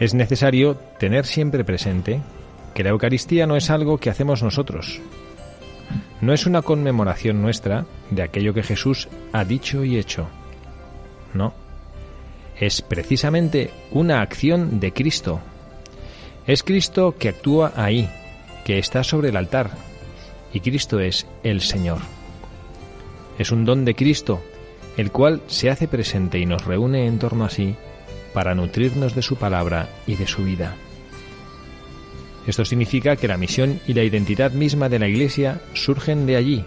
Es necesario tener siempre presente que la Eucaristía no es algo que hacemos nosotros. No es una conmemoración nuestra de aquello que Jesús ha dicho y hecho. No. Es precisamente una acción de Cristo. Es Cristo que actúa ahí, que está sobre el altar, y Cristo es el Señor. Es un don de Cristo, el cual se hace presente y nos reúne en torno a sí para nutrirnos de su palabra y de su vida. Esto significa que la misión y la identidad misma de la Iglesia surgen de allí,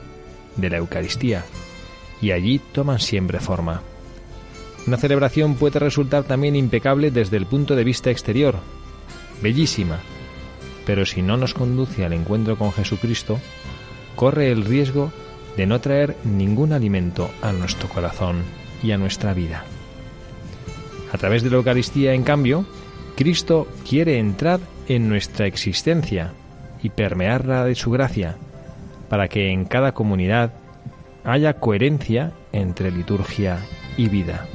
de la Eucaristía, y allí toman siempre forma. Una celebración puede resultar también impecable desde el punto de vista exterior, bellísima, pero si no nos conduce al encuentro con Jesucristo, corre el riesgo de no traer ningún alimento a nuestro corazón y a nuestra vida. A través de la Eucaristía, en cambio, Cristo quiere entrar en nuestra existencia y permearla de su gracia, para que en cada comunidad haya coherencia entre liturgia y vida.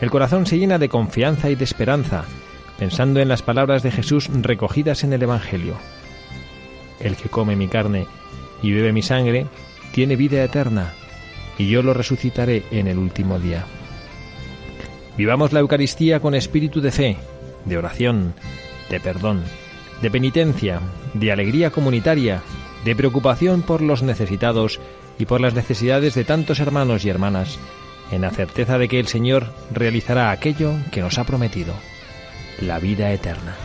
El corazón se llena de confianza y de esperanza, pensando en las palabras de Jesús recogidas en el Evangelio. El que come mi carne y bebe mi sangre tiene vida eterna, y yo lo resucitaré en el último día. Vivamos la Eucaristía con espíritu de fe, de oración, de perdón, de penitencia, de alegría comunitaria, de preocupación por los necesitados y por las necesidades de tantos hermanos y hermanas, en la certeza de que el Señor realizará aquello que nos ha prometido, la vida eterna.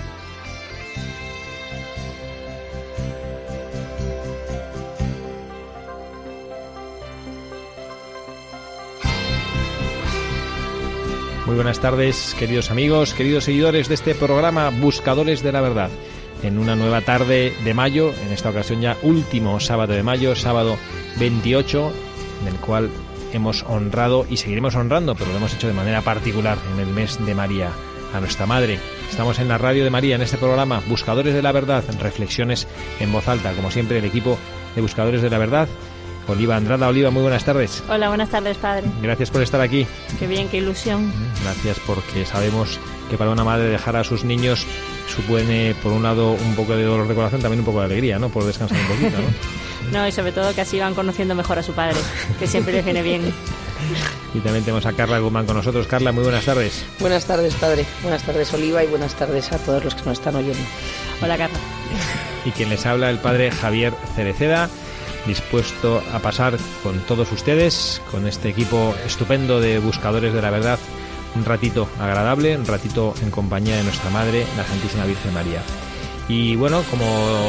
Muy buenas tardes, queridos amigos, queridos seguidores de este programa Buscadores de la Verdad. En una nueva tarde de mayo, en esta ocasión ya último sábado de mayo, sábado 28, en el cual hemos honrado y seguiremos honrando, pero lo hemos hecho de manera particular en el mes de María, a nuestra Madre. Estamos en la radio de María, en este programa Buscadores de la Verdad, reflexiones en voz alta, como siempre el equipo de Buscadores de la Verdad Oliva Andrada. Oliva, muy buenas tardes. Hola, buenas tardes, padre. Gracias por estar aquí. Qué bien, qué ilusión. Gracias porque sabemos que para una madre dejar a sus niños supone, por un lado, un poco de dolor de corazón, también un poco de alegría, ¿no? Por descansar un poquito, ¿no? no, y sobre todo que así van conociendo mejor a su padre, que siempre les viene bien. Y también tenemos a Carla Guzmán con nosotros. Carla, muy buenas tardes. Buenas tardes, padre. Buenas tardes, Oliva, y buenas tardes a todos los que nos están oyendo. Hola, Carla. Y quien les habla, el padre Javier Cereceda dispuesto a pasar con todos ustedes, con este equipo estupendo de buscadores de la verdad, un ratito agradable, un ratito en compañía de nuestra Madre, la Santísima Virgen María. Y bueno, como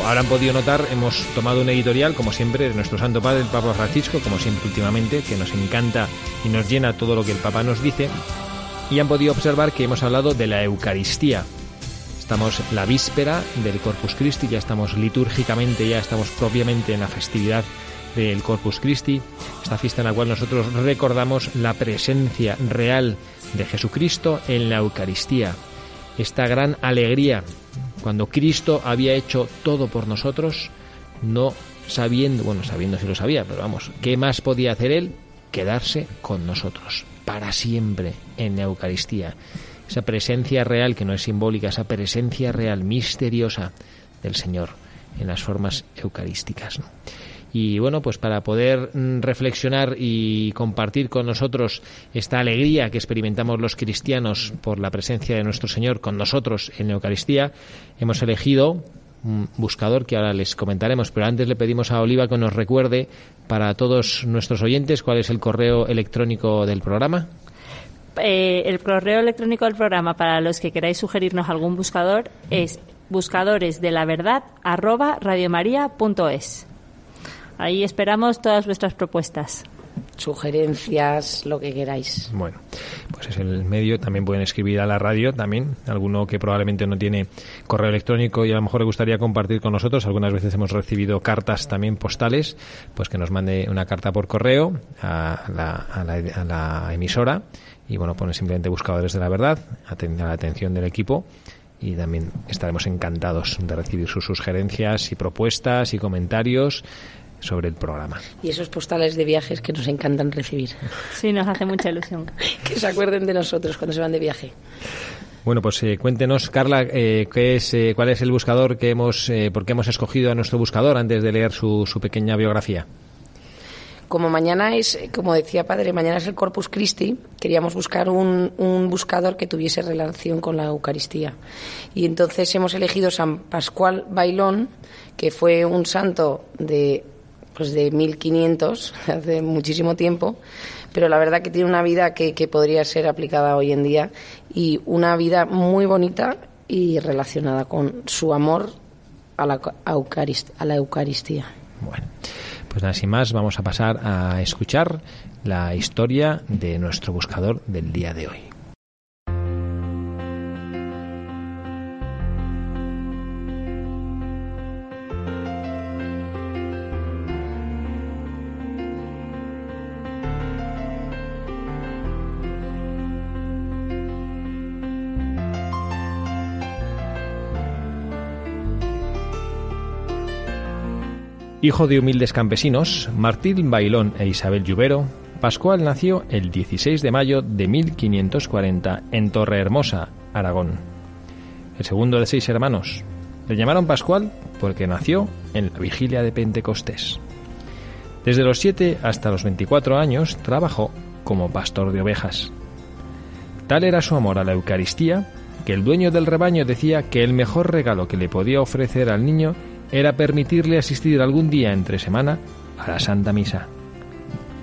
habrán podido notar, hemos tomado un editorial, como siempre, de nuestro Santo Padre, el Papa Francisco, como siempre últimamente, que nos encanta y nos llena todo lo que el Papa nos dice. Y han podido observar que hemos hablado de la Eucaristía. Estamos la víspera del Corpus Christi, ya estamos litúrgicamente, ya estamos propiamente en la festividad del Corpus Christi, esta fiesta en la cual nosotros recordamos la presencia real de Jesucristo en la Eucaristía, esta gran alegría cuando Cristo había hecho todo por nosotros, no sabiendo, bueno, sabiendo si lo sabía, pero vamos, ¿qué más podía hacer Él? Quedarse con nosotros, para siempre, en la Eucaristía. Esa presencia real, que no es simbólica, esa presencia real, misteriosa del Señor en las formas eucarísticas. Y bueno, pues para poder mm, reflexionar y compartir con nosotros esta alegría que experimentamos los cristianos por la presencia de nuestro Señor con nosotros en la Eucaristía, hemos elegido un buscador que ahora les comentaremos, pero antes le pedimos a Oliva que nos recuerde para todos nuestros oyentes cuál es el correo electrónico del programa. Eh, el correo electrónico del programa para los que queráis sugerirnos algún buscador es buscadores de la verdad arroba radiomaria.es. Ahí esperamos todas vuestras propuestas. Sugerencias, lo que queráis. Bueno, pues es el medio. También pueden escribir a la radio, también. Alguno que probablemente no tiene correo electrónico y a lo mejor le gustaría compartir con nosotros. Algunas veces hemos recibido cartas también postales, pues que nos mande una carta por correo a la, a la, a la emisora. Y bueno, pone simplemente buscadores de la verdad, a la atención del equipo y también estaremos encantados de recibir sus sugerencias y propuestas y comentarios sobre el programa. Y esos postales de viajes que nos encantan recibir. Sí, nos hace mucha ilusión. que se acuerden de nosotros cuando se van de viaje. Bueno, pues eh, cuéntenos, Carla, eh, ¿qué es, eh, cuál es el buscador que hemos, eh, por qué hemos escogido a nuestro buscador antes de leer su, su pequeña biografía. Como mañana es, como decía padre, mañana es el Corpus Christi, queríamos buscar un, un, buscador que tuviese relación con la Eucaristía. Y entonces hemos elegido San Pascual Bailón, que fue un santo de pues de 1500, hace muchísimo tiempo, pero la verdad que tiene una vida que, que podría ser aplicada hoy en día y una vida muy bonita y relacionada con su amor a la, a la Eucaristía. Bueno, pues nada, sin más, vamos a pasar a escuchar la historia de nuestro buscador del día de hoy. Hijo de humildes campesinos, Martín Bailón e Isabel Lluvero, Pascual nació el 16 de mayo de 1540 en Torrehermosa, Aragón. El segundo de seis hermanos. Le llamaron Pascual porque nació en la vigilia de Pentecostés. Desde los 7 hasta los 24 años trabajó como pastor de ovejas. Tal era su amor a la Eucaristía que el dueño del rebaño decía que el mejor regalo que le podía ofrecer al niño era permitirle asistir algún día entre semana a la Santa Misa.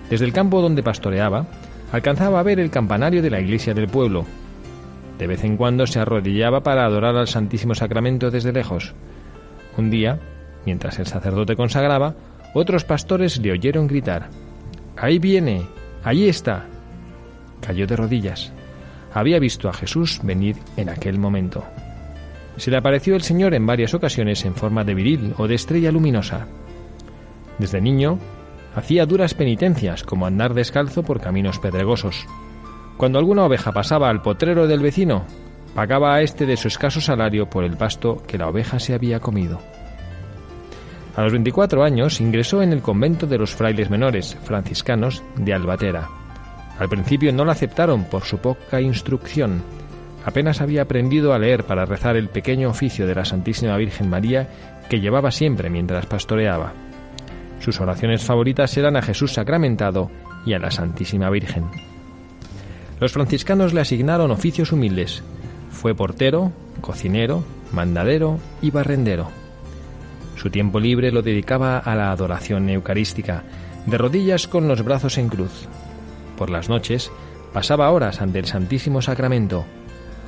Desde el campo donde pastoreaba, alcanzaba a ver el campanario de la iglesia del pueblo. De vez en cuando se arrodillaba para adorar al Santísimo Sacramento desde lejos. Un día, mientras el sacerdote consagraba, otros pastores le oyeron gritar Ahí viene, ahí está. Cayó de rodillas. Había visto a Jesús venir en aquel momento. Se le apareció el Señor en varias ocasiones en forma de viril o de estrella luminosa. Desde niño, hacía duras penitencias como andar descalzo por caminos pedregosos. Cuando alguna oveja pasaba al potrero del vecino, pagaba a éste de su escaso salario por el pasto que la oveja se había comido. A los 24 años ingresó en el convento de los frailes menores franciscanos de Albatera. Al principio no la aceptaron por su poca instrucción, apenas había aprendido a leer para rezar el pequeño oficio de la Santísima Virgen María que llevaba siempre mientras pastoreaba. Sus oraciones favoritas eran a Jesús sacramentado y a la Santísima Virgen. Los franciscanos le asignaron oficios humildes. Fue portero, cocinero, mandadero y barrendero. Su tiempo libre lo dedicaba a la adoración eucarística, de rodillas con los brazos en cruz. Por las noches pasaba horas ante el Santísimo Sacramento,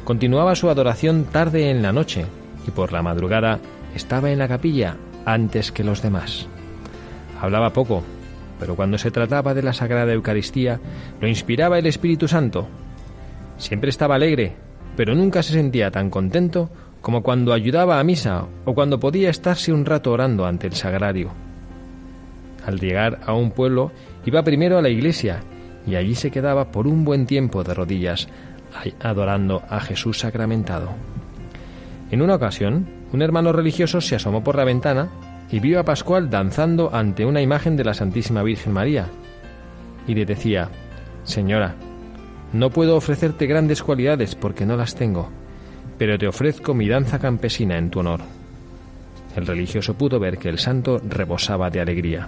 Continuaba su adoración tarde en la noche y por la madrugada estaba en la capilla antes que los demás. Hablaba poco, pero cuando se trataba de la Sagrada Eucaristía, lo inspiraba el Espíritu Santo. Siempre estaba alegre, pero nunca se sentía tan contento como cuando ayudaba a misa o cuando podía estarse un rato orando ante el sagrario. Al llegar a un pueblo, iba primero a la iglesia y allí se quedaba por un buen tiempo de rodillas, adorando a Jesús sacramentado. En una ocasión, un hermano religioso se asomó por la ventana y vio a Pascual danzando ante una imagen de la Santísima Virgen María, y le decía, Señora, no puedo ofrecerte grandes cualidades porque no las tengo, pero te ofrezco mi danza campesina en tu honor. El religioso pudo ver que el santo rebosaba de alegría.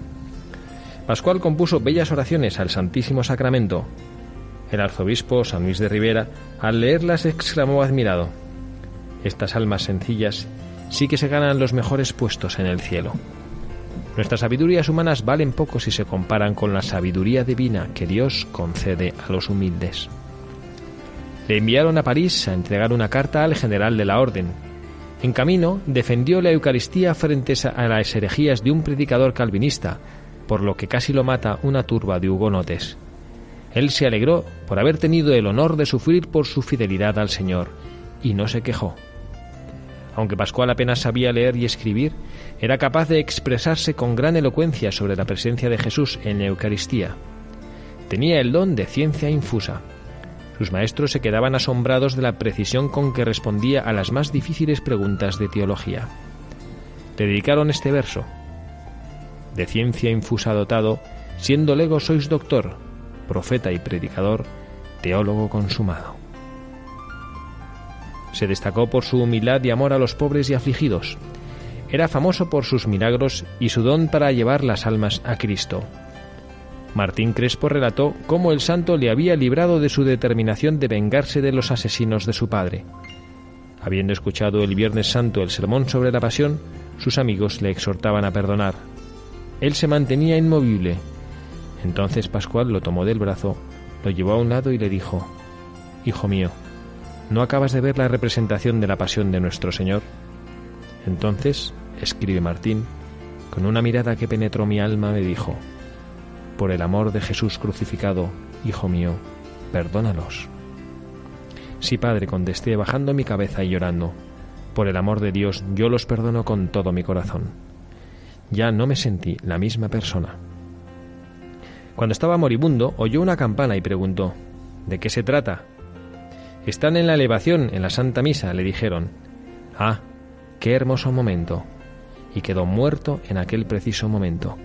Pascual compuso bellas oraciones al Santísimo Sacramento. El arzobispo San Luis de Rivera, al leerlas, exclamó admirado, Estas almas sencillas sí que se ganan los mejores puestos en el cielo. Nuestras sabidurías humanas valen poco si se comparan con la sabiduría divina que Dios concede a los humildes. Le enviaron a París a entregar una carta al general de la orden. En camino defendió la Eucaristía frente a las herejías de un predicador calvinista, por lo que casi lo mata una turba de hugonotes. Él se alegró por haber tenido el honor de sufrir por su fidelidad al Señor, y no se quejó. Aunque Pascual apenas sabía leer y escribir, era capaz de expresarse con gran elocuencia sobre la presencia de Jesús en la Eucaristía. Tenía el don de ciencia infusa. Sus maestros se quedaban asombrados de la precisión con que respondía a las más difíciles preguntas de teología. Le dedicaron este verso. De ciencia infusa dotado, siendo lego sois doctor, profeta y predicador, teólogo consumado. Se destacó por su humildad y amor a los pobres y afligidos. Era famoso por sus milagros y su don para llevar las almas a Cristo. Martín Crespo relató cómo el santo le había librado de su determinación de vengarse de los asesinos de su padre. Habiendo escuchado el Viernes Santo el sermón sobre la pasión, sus amigos le exhortaban a perdonar. Él se mantenía inmovible. Entonces Pascual lo tomó del brazo, lo llevó a un lado y le dijo, Hijo mío, ¿No acabas de ver la representación de la pasión de nuestro Señor? Entonces, escribe Martín, con una mirada que penetró mi alma me dijo, Por el amor de Jesús crucificado, Hijo mío, perdónalos. Sí, Padre, contesté bajando mi cabeza y llorando, por el amor de Dios yo los perdono con todo mi corazón. Ya no me sentí la misma persona. Cuando estaba moribundo, oyó una campana y preguntó, ¿De qué se trata? Están en la elevación, en la Santa Misa, le dijeron. Ah, qué hermoso momento. Y quedó muerto en aquel preciso momento.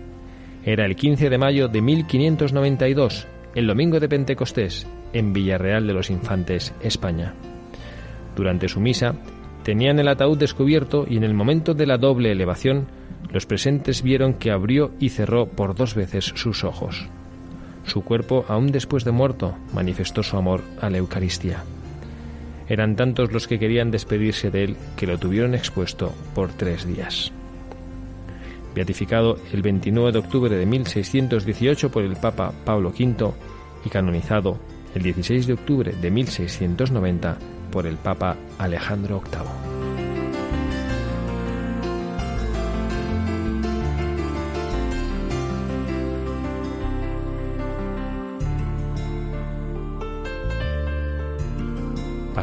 Era el 15 de mayo de 1592, el domingo de Pentecostés, en Villarreal de los Infantes, España. Durante su misa, tenían el ataúd descubierto y en el momento de la doble elevación, los presentes vieron que abrió y cerró por dos veces sus ojos. Su cuerpo, aún después de muerto, manifestó su amor a la Eucaristía. Eran tantos los que querían despedirse de él que lo tuvieron expuesto por tres días. Beatificado el 29 de octubre de 1618 por el Papa Pablo V y canonizado el 16 de octubre de 1690 por el Papa Alejandro VIII.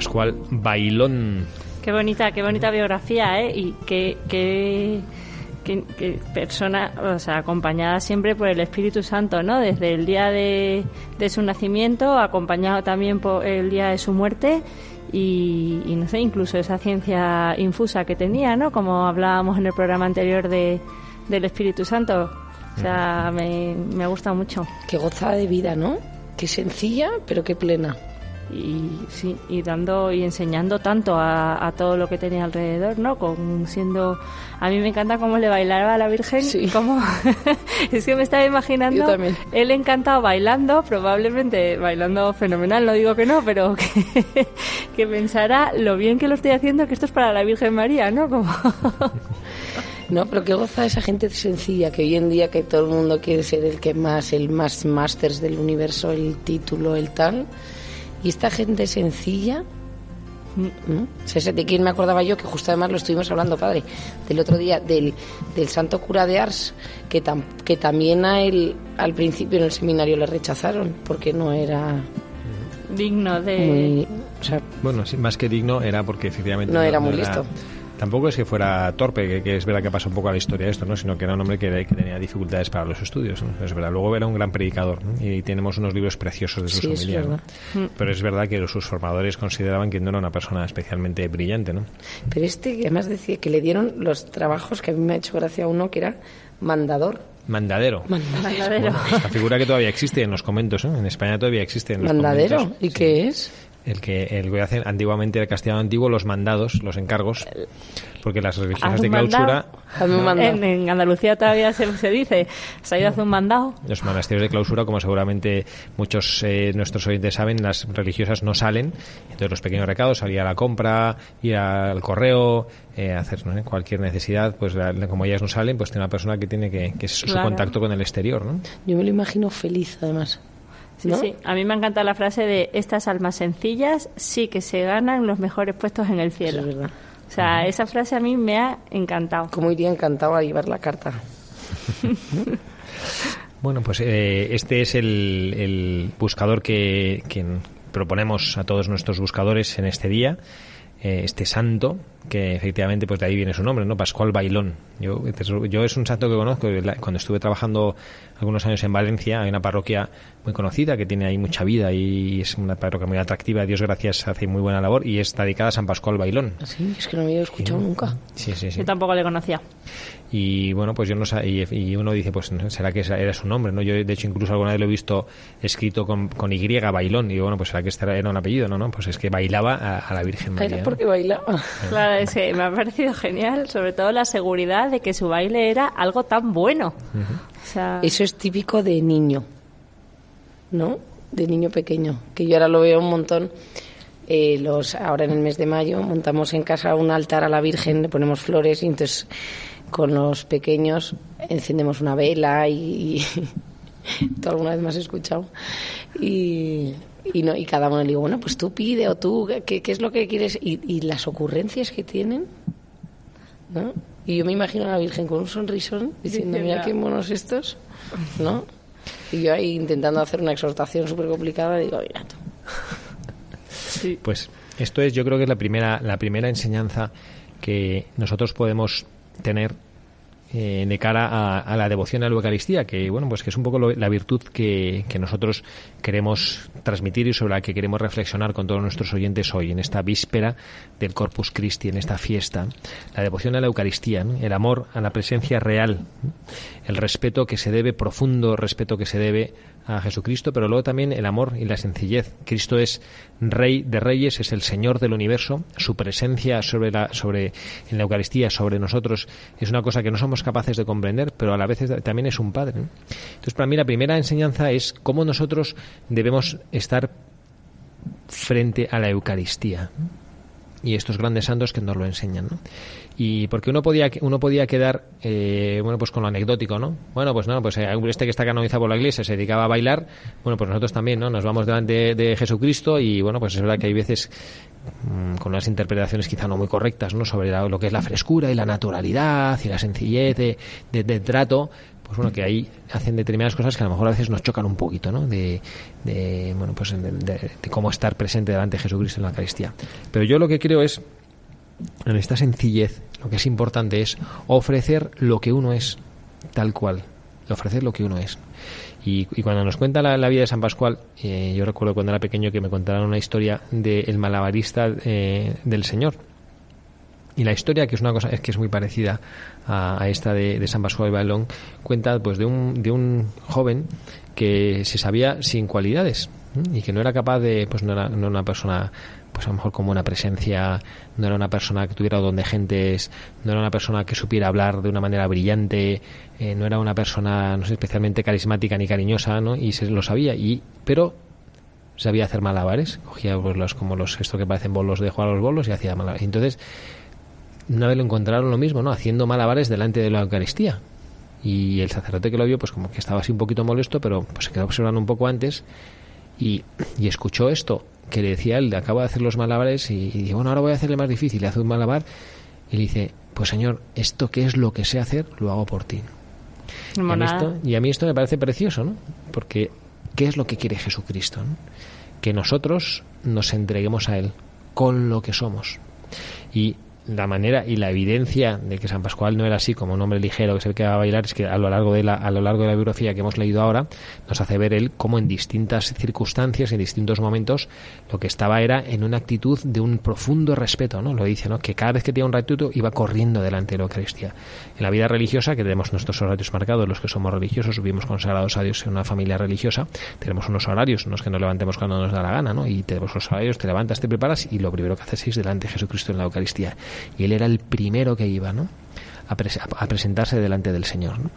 Pascual Bailón. Qué bonita, qué bonita biografía, ¿eh? Y qué, qué, persona, o sea, acompañada siempre por el Espíritu Santo, ¿no? Desde el día de, su nacimiento, acompañado también por el día de su muerte y, no sé, incluso esa ciencia infusa que tenía, ¿no? Como hablábamos en el programa anterior de, del Espíritu Santo. O sea, me, me ha gustado mucho. Qué gozada de vida, ¿no? Qué sencilla, pero qué plena y sí y dando y enseñando tanto a, todo lo que tenía alrededor no con siendo a mí me encanta cómo le bailaba a la Virgen sí. cómo es que me estaba imaginando él encantado bailando probablemente bailando fenomenal no digo que no pero que, que pensara lo bien que lo estoy haciendo que esto es para la Virgen María no como No, pero qué goza esa gente sencilla que hoy en día que todo el mundo quiere ser el que más, el más masters del universo, el título, el tal. Y esta gente sencilla, ¿no? ¿Sabes ¿De quién me acordaba yo? Que justo además lo estuvimos hablando, padre, del otro día, del, del santo cura de Ars, que, tam- que también a él al principio en el seminario le rechazaron porque no era Digno de... muy... O sea, Bueno, sí, más que digno era porque efectivamente No era muy listo. Tampoco es que fuera torpe, que, que es verdad que pasa un poco a la historia esto, ¿no? sino que era un hombre que, que tenía dificultades para los estudios. ¿no? Es verdad. Luego era un gran predicador ¿no? y tenemos unos libros preciosos de su Sí, ¿no? verdad. Pero es verdad que sus formadores consideraban que no era una persona especialmente brillante. ¿no? pero este además decía que le dieron los trabajos que a mí me ha hecho gracia uno que era mandador. Mandadero. Mandadero. Esta figura que todavía existe en los conventos, ¿eh? en España todavía existe en los ¿Mandadero? conventos. ¿Y Sí. qué es? El que el que hacen antiguamente el castellano antiguo los mandados, los encargos, porque las religiosas Haz de mandado. clausura, mandado. En, en Andalucía todavía se, se dice, se ha ido a hacer un mandado. los monasterios de clausura, como seguramente muchos eh, nuestros oyentes saben, las religiosas no salen, entonces los pequeños recados, salir a la compra, ir al correo, eh, hacer ¿no? cualquier necesidad, pues la- la- como ellas no salen, pues tiene una persona que tiene que, que es su Claro. contacto con el exterior, ¿no? Yo me lo imagino feliz, además. Sí, ¿no? sí. A mí me encanta la frase de estas almas sencillas sí que se ganan los mejores puestos en el cielo. es verdad. O sea, esa frase a mí me ha encantado. Como iría encantado a llevar la carta. Bueno, pues eh, este es el, el buscador que, que proponemos a todos nuestros buscadores en este día, eh, este santo, que efectivamente pues de ahí viene su nombre, ¿no? Pascual Bailón. Yo, yo es un santo que conozco, cuando estuve trabajando algunos años en Valencia, hay una parroquia muy conocida que tiene ahí mucha vida y es una parroquia muy atractiva, Dios gracias hace muy buena labor y está dedicada a San Pascual Bailón. Así, es que no me había escuchado nunca. Sí, sí, sí. Yo tampoco le conocía. Y bueno, pues yo no sé, y, y uno dice, pues será que esa era su nombre, ¿no? Yo de hecho incluso alguna vez lo he visto escrito con, con Y, bailón, y digo, bueno, pues será que este era un apellido, ¿no? no? Pues es que bailaba a, a la Virgen María. Era ¿no? porque bailaba. Claro, es que me ha parecido genial, sobre todo la seguridad de que su baile era algo tan bueno. O sea, Eso es típico de niño, ¿no? De niño pequeño, que yo ahora lo veo un montón. Eh, los ahora en el mes de mayo montamos en casa un altar a la Virgen, le ponemos flores y entonces con los pequeños encendemos una vela y, y tú alguna vez me has escuchado y, y no y cada uno le digo bueno pues tú pide o tú qué, qué es lo que quieres y, y las ocurrencias que tienen ¿no? Y yo me imagino a la Virgen con un sonrisón diciendo, mira qué monos estos, ¿no? Y yo ahí intentando hacer una exhortación súper complicada, digo, mira tú. Pues esto es, yo creo que es la primera, la primera enseñanza que nosotros podemos tener eh, de cara a, la devoción a la Eucaristía, que bueno, pues que es un poco lo- la virtud que, que nosotros queremos transmitir y sobre la que queremos reflexionar con todos nuestros oyentes hoy, en esta víspera del Corpus Christi, en esta fiesta. La devoción a la Eucaristía, el amor a la presencia real, el respeto que se debe, profundo respeto que se debe a Jesucristo, pero luego también el amor y la sencillez. Cristo es Rey de Reyes, es el Señor del universo. Su presencia sobre la, sobre, en la Eucaristía, sobre nosotros, es una cosa que no somos capaces de comprender, pero a la vez también es un Padre. Entonces, para mí la primera enseñanza es cómo nosotros debemos estar frente a la Eucaristía y estos grandes santos que nos lo enseñan. Y porque uno podía uno podía quedar eh, bueno pues con lo anecdótico, ¿no? Bueno, pues no, pues eh, este que está canonizado por la Iglesia se dedicaba a bailar, bueno, pues nosotros también, ¿no? Nos vamos delante de, Jesucristo y bueno, pues es verdad que hay veces mm, con unas interpretaciones quizá no muy correctas, ¿no? Sobre la- lo que es la frescura y la naturalidad y la sencillez de, de- del trato, pues bueno, que ahí hacen determinadas cosas que a lo mejor a veces nos chocan un poquito, ¿no? De, de, bueno, pues de, de- de cómo estar presente delante de Jesucristo en la Eucaristía. Pero yo lo que creo es, en esta sencillez, lo que es importante es ofrecer lo que uno es, tal cual, ofrecer lo que uno es. Y, y cuando nos cuenta la, vida de San Pascual, eh, yo recuerdo cuando era pequeño que me contaron una historia del malabarista eh, del Señor. Y la historia, que es una cosa es que es muy parecida a, esta de, de San Pascual de Bailón, cuenta pues de un, de un joven que se sabía sin cualidades y que no era capaz de, pues no era, no era una persona, pues a lo mejor como una presencia, no era una persona que tuviera don de gentes, no era una persona que supiera hablar de una manera brillante, eh, no era una persona, no sé, especialmente carismática ni cariñosa, ¿no? Y se lo sabía, y, pero sabía hacer malabares, cogía pues, los, como los, esto que parecen bolos de jugar a los bolos y hacía malabares. Entonces, una vez lo encontraron lo mismo, ¿no? Haciendo malabares delante de la Eucaristía. Y el sacerdote que lo vio, pues como que estaba así un poquito molesto, pero pues se quedó observando un poco antes y, y escuchó esto que le decía él, acabo de hacer los malabares y, y dice, bueno, ahora voy a hacerle más difícil, le hace un malabar y le dice, pues señor, esto que es lo que sé hacer, lo hago por ti. Y a, mí esto, y a, mí esto, me parece precioso, ¿no? Porque, ¿qué es lo que quiere Jesucristo? ¿no? Que nosotros nos entreguemos a Él con lo que somos. Y la manera y la evidencia de que San Pascual no era así como un hombre ligero que se que va a bailar es que a lo largo de la a lo largo de la biografía que hemos leído ahora nos hace ver él cómo en distintas circunstancias en distintos momentos lo que estaba era en una actitud de un profundo respeto no lo dice no que cada vez que tenía un ratito iba corriendo delante de la Eucaristía. En la vida religiosa que tenemos nuestros horarios marcados los que somos religiosos vivimos consagrados a Dios en una familia religiosa tenemos unos horarios unos que nos levantemos cuando nos da la gana no y tenemos los horarios te levantas te preparas y lo primero que haces es delante de Jesucristo en la Eucaristía y él era el primero que iba ¿no? a, pres a presentarse delante del Señor. ¿no?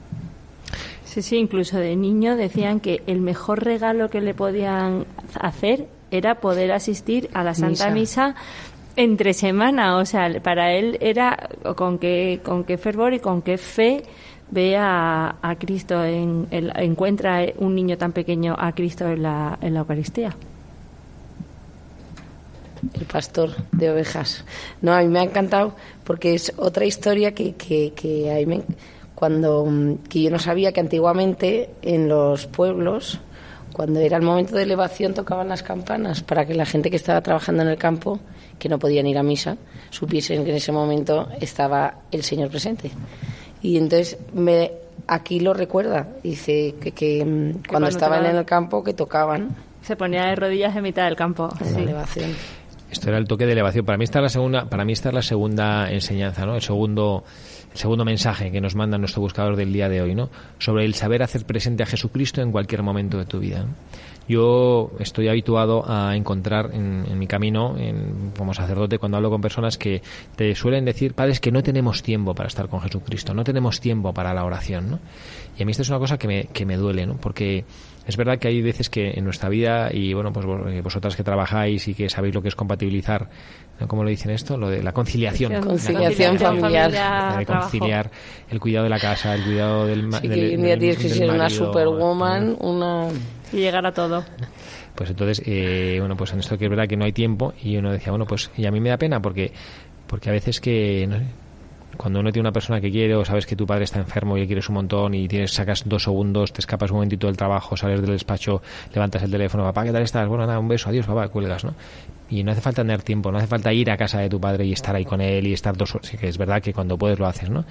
Sí, sí, incluso de niño decían que el mejor regalo que le podían hacer era poder asistir a la Santa Misa, Misa entre semana, o sea, para él era con qué con qué fervor y con qué fe ve a, a Cristo, en, encuentra un niño tan pequeño a Cristo en la, en la Eucaristía el pastor de ovejas. No, a mí me ha encantado porque es otra historia que, que, que a mí me, cuando que yo no sabía que antiguamente en los pueblos cuando era el momento de elevación tocaban las campanas para que la gente que estaba trabajando en el campo que no podían ir a misa supiesen que en ese momento estaba el Señor presente y entonces me aquí lo recuerda dice que, que cuando estaban en el campo que tocaban se ponía de rodillas en mitad del campo en sí. la elevación esto era el toque de elevación. Para mí esta es la segunda, para mí esta es la segunda enseñanza, ¿no? El segundo, el segundo mensaje que nos manda nuestro buscador del día de hoy, ¿no? Sobre el saber hacer presente a Jesucristo en cualquier momento de tu vida. Yo estoy habituado a encontrar en, en mi camino, en, como sacerdote, cuando hablo con personas que te suelen decir, padres, que no tenemos tiempo para estar con Jesucristo, no tenemos tiempo para la oración, ¿no? Y a mí esto es una cosa que me, que me duele, ¿no? Porque es verdad que hay veces que en nuestra vida, y bueno, pues vosotras que trabajáis y que sabéis lo que es compatibilizar, ¿no? ¿cómo lo dicen esto? Lo de la conciliación. Conciliación, familiar. familiar de conciliar el cuidado de la casa, el cuidado del sí, del, que un día tienes que ser una superwoman, una... Y llegar a todo. Pues entonces, eh, bueno, pues en esto que es verdad que no hay tiempo, y uno decía, bueno, pues, y a mí me da pena porque, porque a veces que, no sé, cuando uno tiene una persona que quiere o sabes que tu padre está enfermo y le quieres un montón y tienes sacas dos segundos, te escapas un momentito del trabajo, sales del despacho, levantas el teléfono, papá, ¿qué tal estás? Bueno, nada, un beso, adiós, papá, cuelgas, ¿no? Y no hace falta tener tiempo, no hace falta ir a casa de tu padre y estar ahí con él y estar dos horas. Que es verdad que cuando puedes lo haces, ¿no?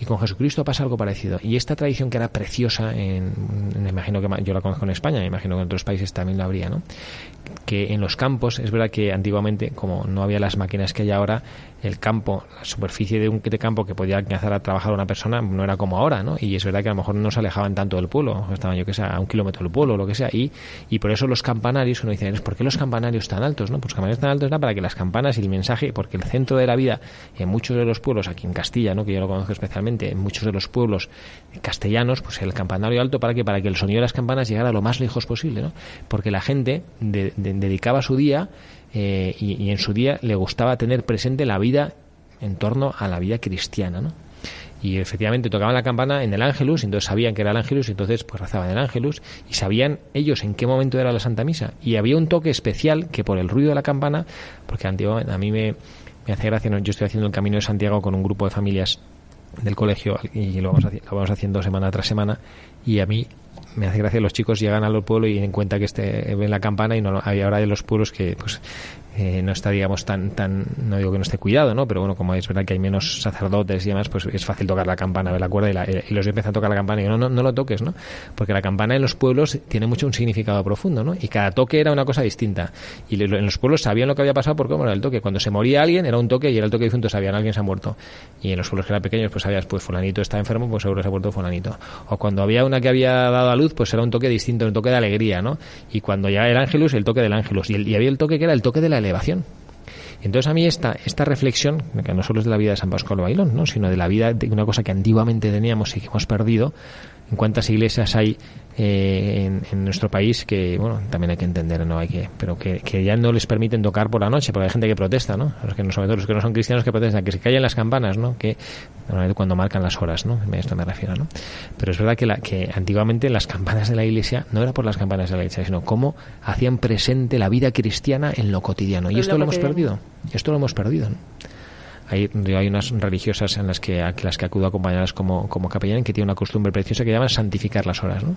Y con Jesucristo pasa algo parecido. Y esta tradición que era preciosa, en, me imagino que yo la conozco en España, me imagino que en otros países también la habría, ¿no? Que en los campos, es verdad que antiguamente, como no había las máquinas que hay ahora, el campo, la superficie de un campo que podía alcanzar a trabajar una persona no era como ahora, ¿no? Y es verdad que a lo mejor no se alejaban tanto del pueblo, estaban yo que sé, a un kilómetro del pueblo o lo que sea, y, y por eso los campanarios, uno dice, ¿por qué los campanarios tan altos? ¿no? Pues los campanarios tan altos era para que las campanas y el mensaje, porque el centro de la vida en muchos de los pueblos, aquí en Castilla, ¿no? que yo lo conozco especialmente, en muchos de los pueblos castellanos, pues el campanario alto para que para que el sonido de las campanas llegara lo más lejos posible, ¿no? Porque la gente de, de, dedicaba su día eh, y, y, en su día le gustaba tener presente la vida en torno a la vida cristiana, ¿no? Y efectivamente tocaban la campana en el Ángelus, entonces sabían que era el Ángelus, entonces pues rezaban el Ángelus, y sabían ellos en qué momento era la Santa Misa. Y había un toque especial que por el ruido de la campana, porque antiguamente a mí me, hace gracia, yo estoy haciendo el Camino de Santiago con un grupo de familias del colegio y lo vamos, lo vamos haciendo semana tras semana, y a mí me hace gracia los chicos llegan al pueblo y den cuenta que este ven la campana y no hay ahora de los pueblos que pues eh, no está digamos tan tan no digo que no esté cuidado no pero bueno como es verdad que hay menos sacerdotes y demás pues es fácil tocar la campana ver la cuerda y, la, y los empiezan a tocar la campana y yo, no, no no lo toques no porque la campana en los pueblos tiene mucho un significado profundo no y cada toque era una cosa distinta. Y en los pueblos sabían lo que había pasado por cómo era el toque. Cuando se moría alguien era un toque y era el toque difunto sabían alguien se ha muerto y en los pueblos que eran pequeños pues sabías pues fulanito está enfermo pues seguro se ha muerto fulanito o cuando había que había dado a luz pues era un toque distinto un toque de alegría no y cuando ya el ángelus el toque del ángelus. Y, el, y había el toque que era el toque de la elevación. Entonces a mí esta, esta reflexión, que no solo es de la vida de San Pascual Bailón, ¿no? sino de la vida de una cosa que antiguamente teníamos y que hemos perdido, en cuántas iglesias hay eh, en, nuestro país que, bueno, también hay que entender, no hay que, pero que, que, ya no les permiten tocar por la noche, porque hay gente que protesta, ¿no? Los que no, sobre todo los que no son cristianos que protestan, que se callen las campanas, ¿no? Que cuando marcan las horas, ¿no? A esto me refiero, ¿no? Pero es verdad que, la, que antiguamente las campanas de la iglesia no era por las campanas de la iglesia, sino cómo hacían presente la vida cristiana en lo cotidiano. Y esto lo, hemos perdido. Esto lo hemos perdido, ¿no? Hay, unas religiosas en las que, a las que acudo acompañadas como, como capellán que tienen una costumbre preciosa que llaman santificar las horas, ¿no?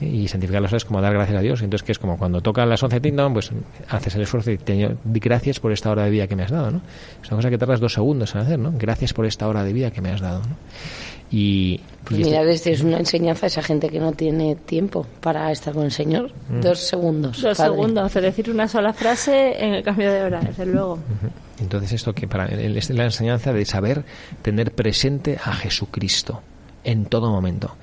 y santificar las horas como dar gracias a Dios. Entonces, que es como cuando tocan las 11 tinta, pues haces el esfuerzo y te gracias por esta hora de vida que me has dado, ¿no? Es una cosa que tardas dos segundos en hacer, ¿no? Gracias por esta hora de vida que me has dado, ¿no? Y, pues mira, desde es una enseñanza a esa gente que no tiene tiempo para estar con el Señor. Mm. Dos segundos. Dos segundos, hacer decir una sola frase en el cambio de hora, desde luego. Entonces, esto que para él es la enseñanza de saber tener presente a Jesucristo en todo momento.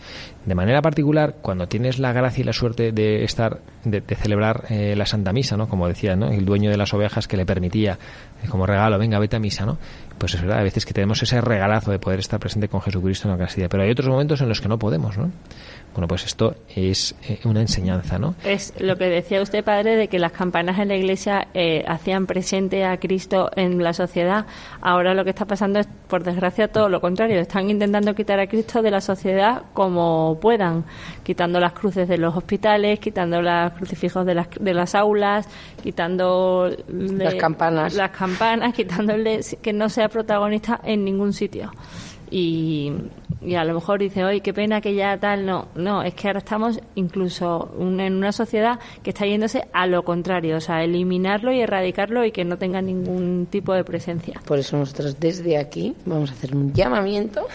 De manera particular, cuando tienes la gracia y la suerte de estar, de, celebrar eh, la Santa Misa, ¿no? Como decía, ¿no? El dueño de las ovejas que le permitía, eh, como regalo, venga, vete a misa, ¿no? Pues es verdad, a veces que tenemos ese regalazo de poder estar presente con Jesucristo en la Eucaristía, pero hay otros momentos en los que no podemos, ¿no? Bueno, pues esto es eh, una enseñanza, ¿no? Es lo que decía usted, padre, de que las campanas en la iglesia eh, hacían presente a Cristo en la sociedad. Ahora lo que está pasando es, por desgracia, todo lo contrario. Están intentando quitar a Cristo de la sociedad como puedan, quitando las cruces de los hospitales, quitando los crucifijos de las, de las aulas, quitando las campanas, las campanas, quitándole que no sea protagonista en ningún sitio. Y, a lo mejor dice, oye, qué pena que ya tal, no, no, es que ahora estamos incluso en una sociedad que está yéndose a lo contrario, o sea, eliminarlo y erradicarlo y que no tenga ningún tipo de presencia. Por eso nosotros desde aquí vamos a hacer un llamamiento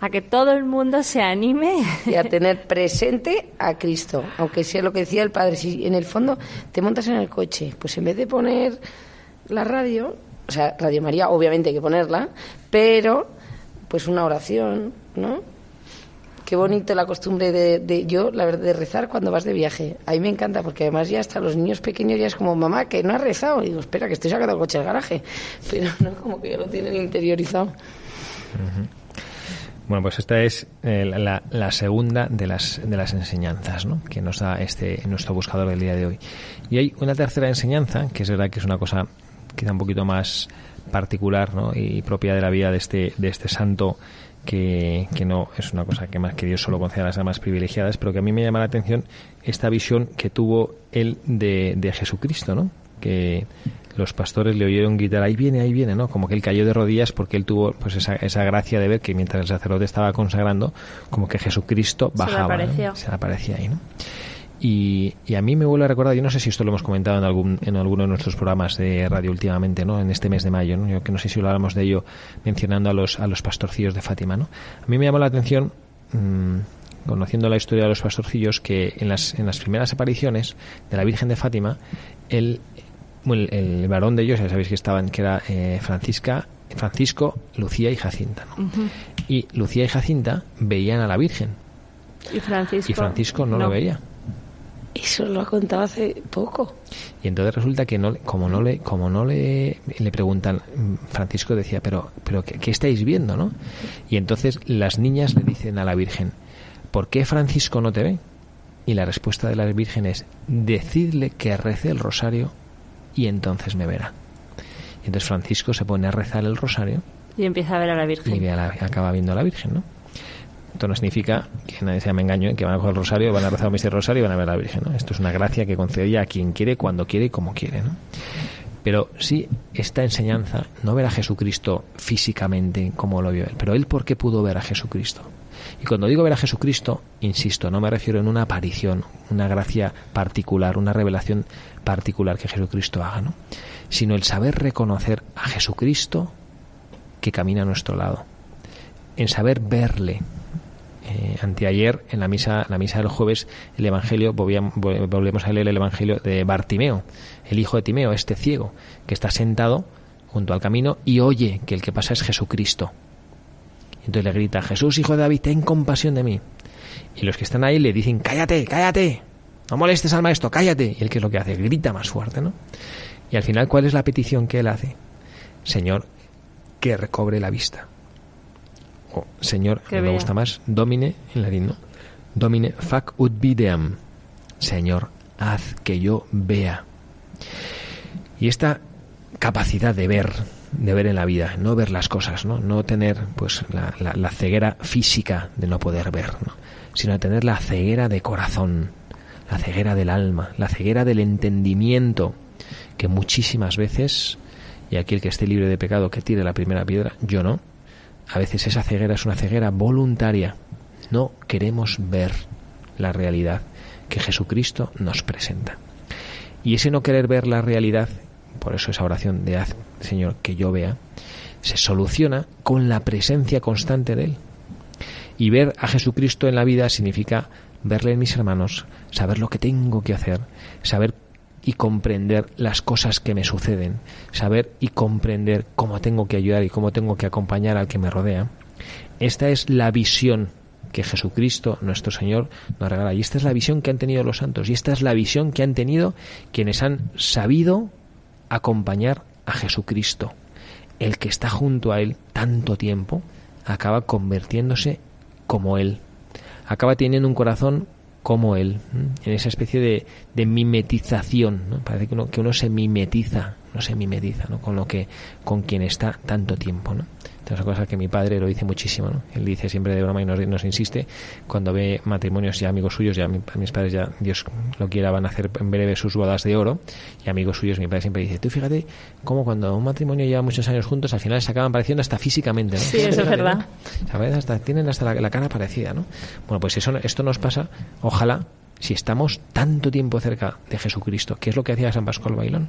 a que todo el mundo se anime y a tener presente a Cristo, aunque sea lo que decía el Padre, si en el fondo te montas en el coche, pues en vez de poner la radio, o sea, Radio María obviamente hay que ponerla, pero pues una oración, ¿no? Qué bonito la costumbre de, yo, la verdad, de rezar cuando vas de viaje. A mí me encanta porque además ya hasta los niños pequeños ya es como, mamá, que no has rezado. Y digo, espera, que estoy sacando el coche del garaje. Pero no, como que ya lo tienen interiorizado. Bueno, pues esta es eh, la, segunda de las, de las enseñanzas ¿no? que nos da este nuestro buscador del día de hoy. Y hay una tercera enseñanza, que es verdad que es una cosa quizá un poquito más particular ¿no? y propia de la vida de este, de este santo que, que, no es una cosa que más que Dios solo concede a las almas privilegiadas, pero que a mí me llama la atención esta visión que tuvo él de, de Jesucristo, ¿no? que los pastores le oyeron gritar ahí viene, ahí viene, ¿no? Como que él cayó de rodillas porque él tuvo pues esa, esa gracia de ver que mientras el sacerdote estaba consagrando, como que Jesucristo bajaba, se le aparecía ahí, ¿no? Y, a mí me vuelve a recordar, yo no sé si esto lo hemos comentado en algún en alguno de nuestros programas de radio últimamente, ¿no? En este mes de mayo, ¿no? Yo que no sé si lo hablamos de ello mencionando a los, a los pastorcillos de Fátima, ¿no? A mí me llamó la atención, mm, conociendo la historia de los pastorcillos, que en las, en las primeras apariciones de la Virgen de Fátima, el, el, varón de ellos, ya sabéis que estaban, que era eh, Francisca, Francisco, Lucía y Jacinta, Y Lucía y Jacinta veían a la Virgen. Y Francisco, y Francisco no. lo veía. Eso lo ha contado hace poco. Y entonces resulta que no, como no le, como no le, le preguntan, Francisco decía, pero, pero ¿qué, estáis viendo, no? Y entonces las niñas le dicen a la Virgen, ¿por qué Francisco no te ve? Y la respuesta de la Virgen es, decidle que rece el rosario y entonces me verá. Y entonces Francisco se pone a rezar el rosario. Y empieza a ver a la Virgen. Y acaba viendo a la Virgen, ¿no? Esto no significa que nadie se me engaño, que van a coger el rosario, van a rezar un misterio rosario y van a ver a la Virgen. Esto es una gracia que concede a quien quiere, cuando quiere y como quiere. ¿no? Pero sí, esta enseñanza, no ver a Jesucristo físicamente como lo vio él, pero él por qué pudo ver a Jesucristo. Y cuando digo ver a Jesucristo, insisto, no me refiero en una aparición, una gracia particular, una revelación particular que Jesucristo haga, ¿no? sino el saber reconocer a Jesucristo que camina a nuestro lado, en saber verle, eh, anteayer en la misa, la misa del jueves, el Evangelio, volvemos a leer el Evangelio de Bartimeo, el hijo de Timeo, este ciego, que está sentado junto al camino y oye que el que pasa es Jesucristo. Entonces le grita, Jesús, hijo de David, ten compasión de mí. Y los que están ahí le dicen, cállate, cállate, no molestes al maestro, cállate. Y él qué es lo que hace, grita más fuerte, ¿no? Y al final, ¿cuál es la petición que él hace? Señor, que recobre la vista. Señor, me gusta más, domine en latín, ¿no? Domine fac ut videam. Señor, haz que yo vea. Y esta capacidad de ver, de ver en la vida, no ver las cosas, no, no tener pues la, la, ceguera física de no poder ver, ¿no? sino tener la ceguera de corazón, la ceguera del alma, la ceguera del entendimiento, que muchísimas veces, y aquí el que esté libre de pecado que tire la primera piedra, yo no, a veces esa ceguera es una ceguera voluntaria, no queremos ver la realidad que Jesucristo nos presenta. Y ese no querer ver la realidad, por eso esa oración de haz, Señor, que yo vea, se soluciona con la presencia constante de Él. Y ver a Jesucristo en la vida significa verle en mis hermanos, saber lo que tengo que hacer, saber y comprender las cosas que me suceden, saber y comprender cómo tengo que ayudar y cómo tengo que acompañar al que me rodea. Esta es la visión que Jesucristo, nuestro Señor, nos regala. Y esta es la visión que han tenido los santos. Y esta es la visión que han tenido quienes han sabido acompañar a Jesucristo. El que está junto a Él tanto tiempo acaba convirtiéndose como Él. Acaba teniendo un corazón como Él, en esa especie de, de mimetización. ¿no? Parece que uno, que uno se mimetiza, no se mimetiza ¿no? con lo que, con quien está tanto tiempo. ¿no? Es una cosa que mi padre lo dice muchísimo, ¿no? Él dice siempre de broma y nos, insiste cuando ve matrimonios ya amigos suyos, ya mis padres ya, Dios lo quiera, van a hacer en breve sus bodas de oro y amigos suyos, mi padre siempre dice, tú fíjate cómo cuando un matrimonio lleva muchos años juntos, al final se acaban pareciendo hasta físicamente, ¿no? Sí, eso es verdad. Hasta, tienen hasta la, cara parecida, ¿no? Bueno, pues eso, esto nos pasa, ojalá, si estamos tanto tiempo cerca de Jesucristo, que es lo que hacía San Pascual Bailón.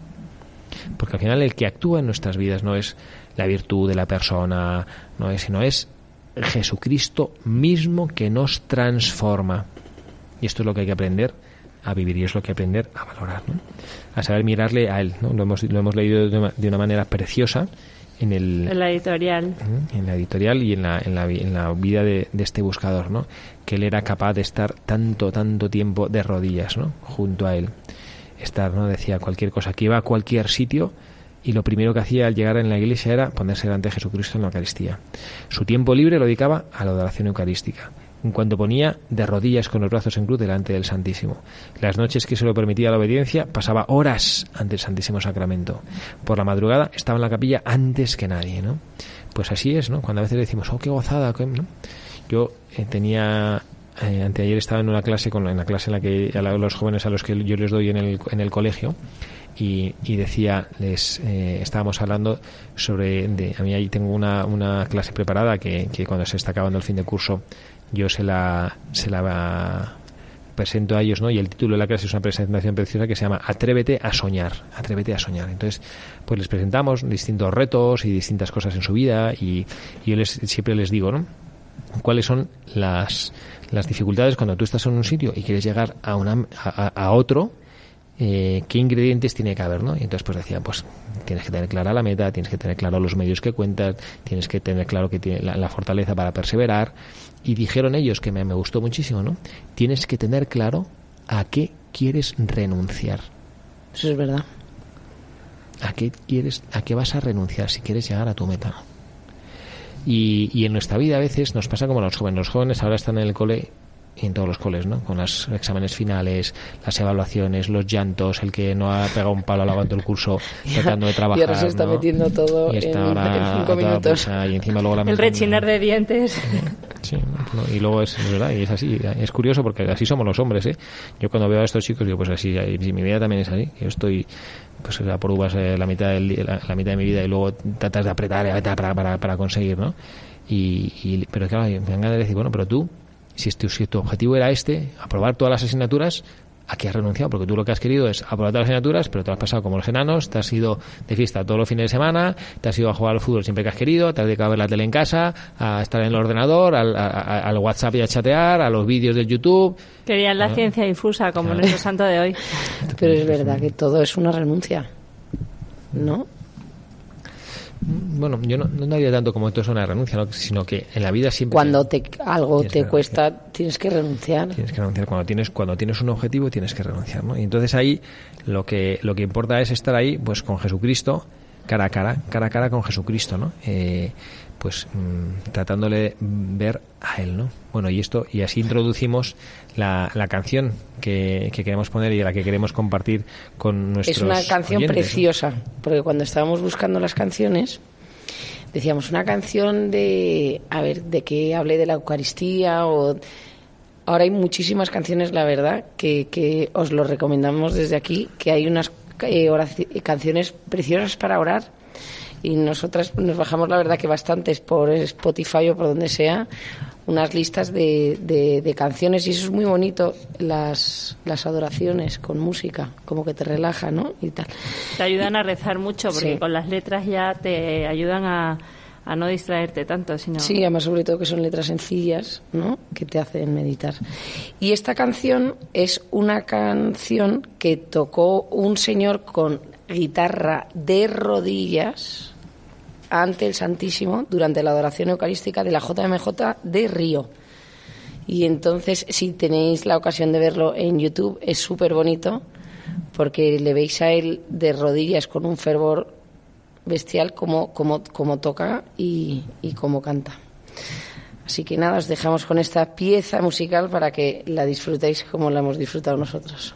Porque al final el que actúa en nuestras vidas no es la virtud de la persona, no es, sino es Jesucristo mismo que nos transforma. Y esto es lo que hay que aprender a vivir y es lo que aprender a valorar, a saber mirarle a Él. ¿no? Lo, hemos, lo hemos leído de una, manera preciosa en, el, en la editorial. En la editorial y en la, en la, en la vida de, de, este buscador, ¿no? que Él era capaz de estar tanto, tanto tiempo de rodillas ¿no? junto a Él. Estar, ¿no? decía cualquier cosa, que iba a cualquier sitio y lo primero que hacía al llegar en la iglesia era ponerse delante de Jesucristo en la Eucaristía. Su tiempo libre lo dedicaba a la adoración eucarística. En cuanto ponía de rodillas con los brazos en cruz delante del Santísimo. Las noches que se lo permitía la obediencia pasaba horas ante el Santísimo Sacramento. Por la madrugada estaba en la capilla antes que nadie, ¿no? Pues así es, ¿no? Cuando a veces decimos, oh, qué gozada, Yo eh, tenía eh, anteayer estaba en una clase con en la clase en la que a los jóvenes a los que yo les doy en el, en el colegio y, decía, les eh, estábamos hablando sobre, de, a mí ahí tengo una, una clase preparada que, que, cuando se está acabando el fin de curso yo se la, se la presento a ellos, ¿no? Y el título de la clase es una presentación preciosa que se llama Atrévete a soñar, atrévete a soñar. Entonces, pues les presentamos distintos retos y distintas cosas en su vida y, yo les, siempre les digo, ¿no? ¿Cuáles son las, las dificultades cuando tú estás en un sitio y quieres llegar a, una, a otro eh, qué ingredientes tiene que haber, ¿no? Y entonces pues decía, pues tienes que tener clara la meta, tienes que tener claro los medios que cuentas, tienes que tener claro que tiene la, fortaleza para perseverar. Y dijeron ellos, que me, me gustó muchísimo, ¿no? Tienes que tener claro a qué quieres renunciar. Eso es verdad. ¿A qué quieres, a qué vas a renunciar si quieres llegar a tu meta? Y, y en nuestra vida a veces nos pasa como a los jóvenes. Los jóvenes ahora están en el cole en todos los coles, ¿no? Con los exámenes finales, las evaluaciones, los llantos, el que no ha pegado un palo al del curso tratando de trabajar. Y ahora se está metiendo todo en, cinco minutos. y encima luego el rechinar de dientes. Sí, y luego es, verdad, y es así. Es curioso porque así somos los hombres, ¿eh? Yo cuando veo a estos chicos digo, pues así, mi vida también es así. Yo estoy pues a por uvas eh, la mitad del, la, mitad de mi vida y luego tratas de apretar, apretar para, para, para conseguir, ¿no? Y, y, pero claro, me dan ganas de decir, bueno, pero tú si, este, si tu objetivo era este, aprobar todas las asignaturas, ¿a qué has renunciado? Porque tú lo que has querido es aprobar todas las asignaturas, pero te has pasado como los enanos, te has ido de fiesta todos los fines de semana, te has ido a jugar al fútbol siempre que has querido, te has dedicado a ver la tele en casa, a estar en el ordenador, al, WhatsApp y a chatear, a los vídeos del YouTube. Querían la ciencia infusa, como nuestro santo de hoy. Pero es verdad que todo es una renuncia, ¿no? Bueno, yo no, no haría tanto como esto es una renuncia, sino que en la vida siempre... Cuando te, algo te cuesta, tienes que renunciar. Tienes que renunciar. Cuando tienes, cuando tienes un objetivo, tienes que renunciar, ¿no? Y entonces ahí lo que, lo que importa es estar ahí, pues con Jesucristo, cara a cara, cara a cara con Jesucristo, ¿no? Eh, pues mm, tratándole ver a él, ¿no? Bueno, y esto y así introducimos la, la canción que, que, queremos poner y la que queremos compartir con nuestros Es una canción preciosa, porque cuando estábamos buscando las canciones decíamos una canción de a ver de que hable de la Eucaristía o ahora hay muchísimas canciones, la verdad, que, que os lo recomendamos desde aquí, que hay unas eh, canciones preciosas para orar y nosotras nos bajamos la verdad que bastantes por Spotify o por donde sea unas listas de, de, canciones. Y eso es muy bonito las, las adoraciones con música como que te relaja ¿no? y tal. Te ayudan a rezar mucho porque con las letras ya te ayudan a, a no distraerte tanto sino sí además sobre todo que son letras sencillas ¿no? que te hacen meditar. Y esta canción es una canción que tocó un señor con guitarra de rodillas ante el Santísimo durante la adoración eucarística de la JMJ de Río. Y entonces, si tenéis la ocasión de verlo en YouTube, es súper bonito porque le veis a él de rodillas con un fervor bestial como, como, como toca y, y como canta. Así que nada, os dejamos con esta pieza musical para que la disfrutéis como la hemos disfrutado nosotros.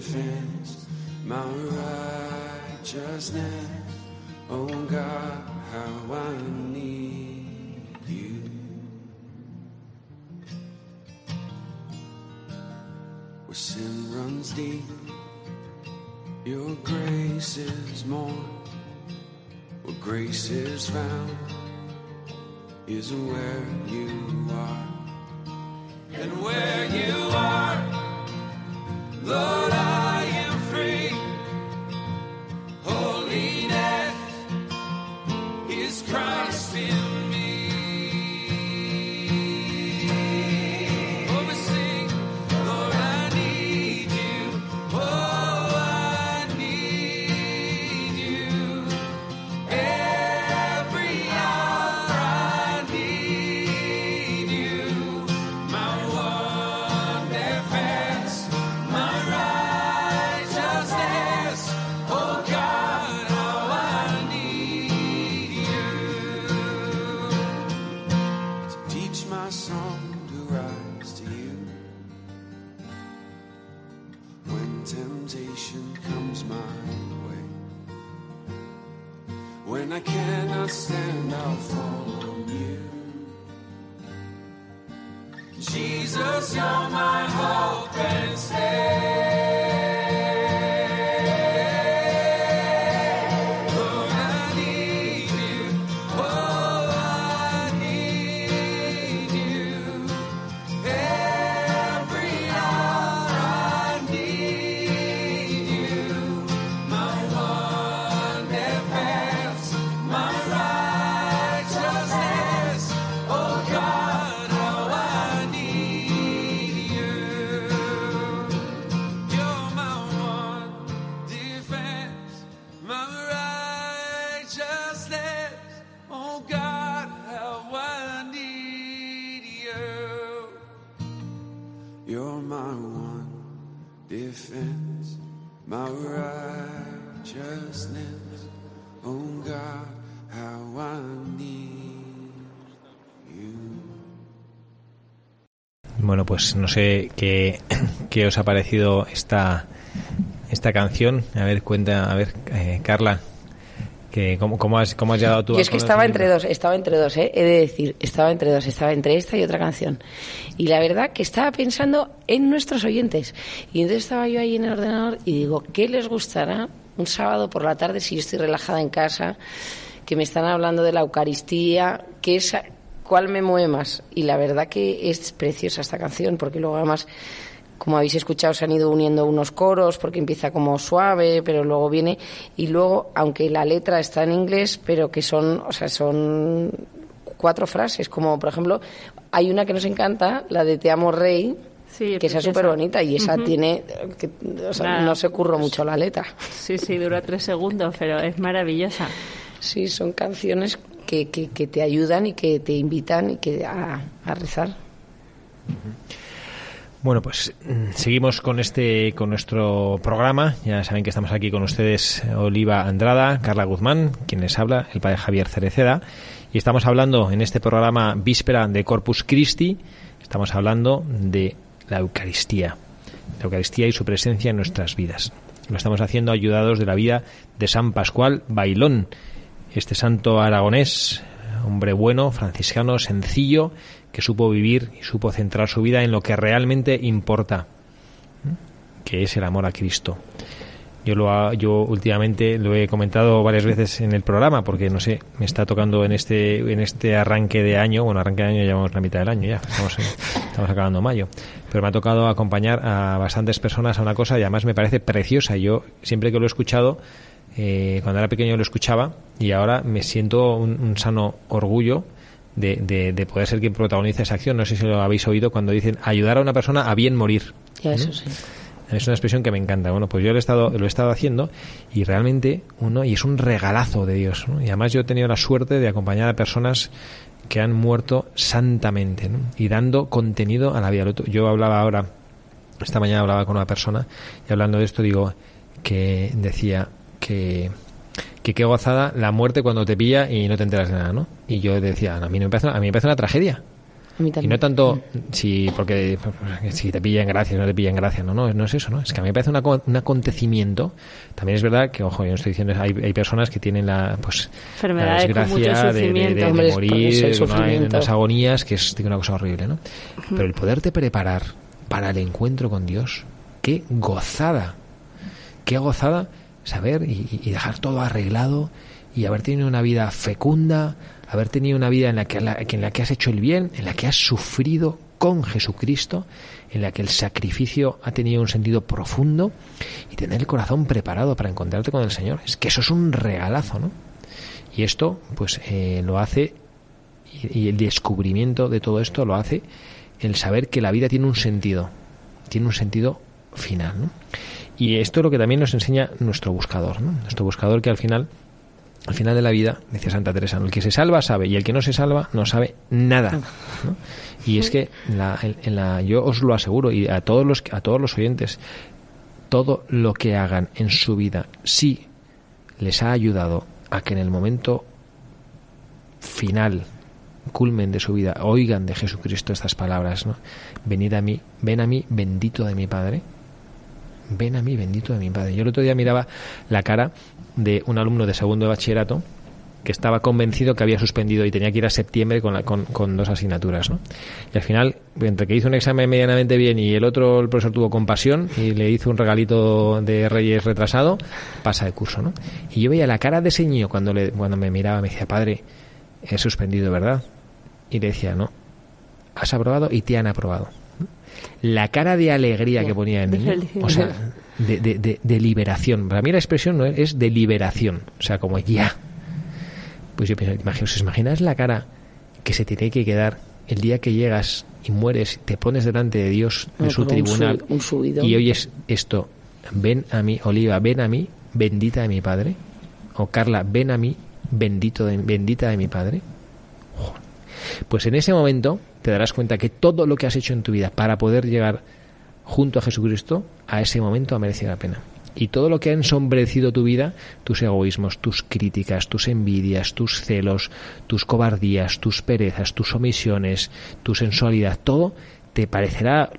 one defense, my righteousness. Oh God, how I need you. Where sin runs deep, your grace is more. Where grace is found is where you are. And where you are, Lord, I pues no sé qué, qué os ha parecido esta, esta canción. A ver, cuenta, a ver, eh, Carla, Que, ¿cómo, cómo has, ¿Cómo has llegado tú Yo es que estaba entre dos, estaba entre dos, ¿eh? he de decir, estaba entre dos, estaba entre esta y otra canción. Y la verdad que estaba pensando en nuestros oyentes. Y entonces estaba yo ahí en el ordenador y digo, ¿qué les gustará un sábado por la tarde si yo estoy relajada en casa, que me están hablando de la Eucaristía, que es, cuál me mueve más? Y la verdad que es preciosa esta canción, porque luego además como habéis escuchado, se han ido uniendo unos coros porque empieza como suave, pero luego viene y luego, aunque la letra está en inglés, pero que son, o sea, son cuatro frases, como por ejemplo, hay una que nos encanta, la de Te amo rey, Sí, que esa es súper bonita y esa tiene, que, o sea, Nada. no se curró mucho la letra. Sí, sí, dura tres segundos, pero es maravillosa. Sí, son canciones que, te ayudan y que te invitan y que a, rezar. Bueno, pues mm, seguimos con este con nuestro programa. Ya saben que estamos aquí con ustedes Oliva Andrada, Carla Guzmán, quien les habla, el padre Javier Cereceda, y estamos hablando en este programa víspera de Corpus Christi, estamos hablando de la Eucaristía, la Eucaristía y su presencia en nuestras vidas. Lo estamos haciendo ayudados de la vida de San Pascual Bailón, este santo aragonés, hombre bueno, franciscano, sencillo, que supo vivir y supo centrar su vida en lo que realmente importa, que es el amor a Cristo. Yo lo ha- yo últimamente lo he comentado varias veces en el programa porque no sé, me está tocando en este en este arranque de año, bueno, arranque de año llevamos la mitad del año ya, estamos estamos acabando mayo, pero me ha tocado acompañar a bastantes personas a una cosa y además me parece preciosa. Yo siempre que lo he escuchado eh, cuando era pequeño lo escuchaba y ahora me siento un, un sano orgullo de, de- de poder ser quien protagoniza esa acción. No sé si lo habéis oído cuando dicen ayudar a una persona a bien morir. Ya, eso sí. Es una expresión que me encanta. Bueno, pues yo lo he estado, lo he estado haciendo y realmente uno, y es un regalazo de Dios. ¿no? Y además yo he tenido la suerte de acompañar a personas que han muerto santamente ¿no? y dando contenido a la vida. Yo hablaba ahora, esta mañana hablaba con una persona y hablando de esto digo que decía que que qué gozada la muerte cuando te pilla y no te enteras de nada, ¿no? Y yo decía, a mí me parece, a mí me parece una tragedia. A mí Y no tanto si porque si te pillan gracias no te pillan gracias, no, no, no es eso, ¿no? Es que a mí me parece una un acontecimiento. También es verdad que, ojo, yo no estoy diciendo, hay, hay personas que tienen la, pues, la desgracia de, de- de- de morir, ¿no? las agonías, que es una cosa horrible, ¿no? Pero el poderte preparar para el encuentro con Dios, qué gozada, qué gozada saber y, y dejar todo arreglado y haber tenido una vida fecunda, haber tenido una vida en la, que, en la que has hecho el bien, en la que has sufrido con Jesucristo, en la que el sacrificio ha tenido un sentido profundo y tener el corazón preparado para encontrarte con el Señor. Es que eso es un regalazo, ¿no? Y esto, pues, eh, lo hace, y, y el descubrimiento de todo esto lo hace el saber que la vida tiene un sentido, tiene un sentido final, ¿no? Y esto es lo que también nos enseña nuestro buscador, ¿no? Nuestro buscador que al final, al final de la vida, decía Santa Teresa, el que se salva sabe y el que no se salva no sabe nada. Y es que la, en- la, yo os lo aseguro y a todos los a todos los oyentes, todo lo que hagan en su vida, si les ha ayudado a que en el momento final, culmen de su vida, oigan de Jesucristo estas palabras, ¿no? Venid a mí, ven a mí, bendito de mi Padre. Ven a mí, bendito de mi Padre. Yo el otro día miraba la cara de un alumno de segundo de bachillerato que estaba convencido que había suspendido y tenía que ir a septiembre con, la- con, dos asignaturas, ¿no? Y al final, entre que hizo un examen medianamente bien y el otro, el profesor tuvo compasión y le hizo un regalito de Reyes retrasado, pasa de curso, ¿no? Y yo veía la cara de ese niño cuando, le, cuando me miraba, me decía, padre, he suspendido, ¿verdad? Y le decía, no, has aprobado y te han aprobado. La cara de alegría que ponía el niño, o sea, de, de- de- de liberación. Para mí la expresión no es, es de liberación, o sea, como ya. Pues yo pienso, ¿os imagináis la cara que se tiene que quedar el día que llegas y mueres, te pones delante de Dios, de No, su un tribunal, un subidón. y oyes esto, ven a mí, Oliva, ven a mí, bendita de mi Padre, o Carla, ven a mí, bendito de, bendita de mi Padre. Pues en ese momento te darás cuenta que todo lo que has hecho en tu vida para poder llegar junto a Jesucristo, a ese momento ha merecido la pena. Y todo lo que ha ensombrecido tu vida, tus egoísmos, tus críticas, tus envidias, tus celos, tus cobardías, tus perezas, tus omisiones, tu sensualidad, todo te parecerá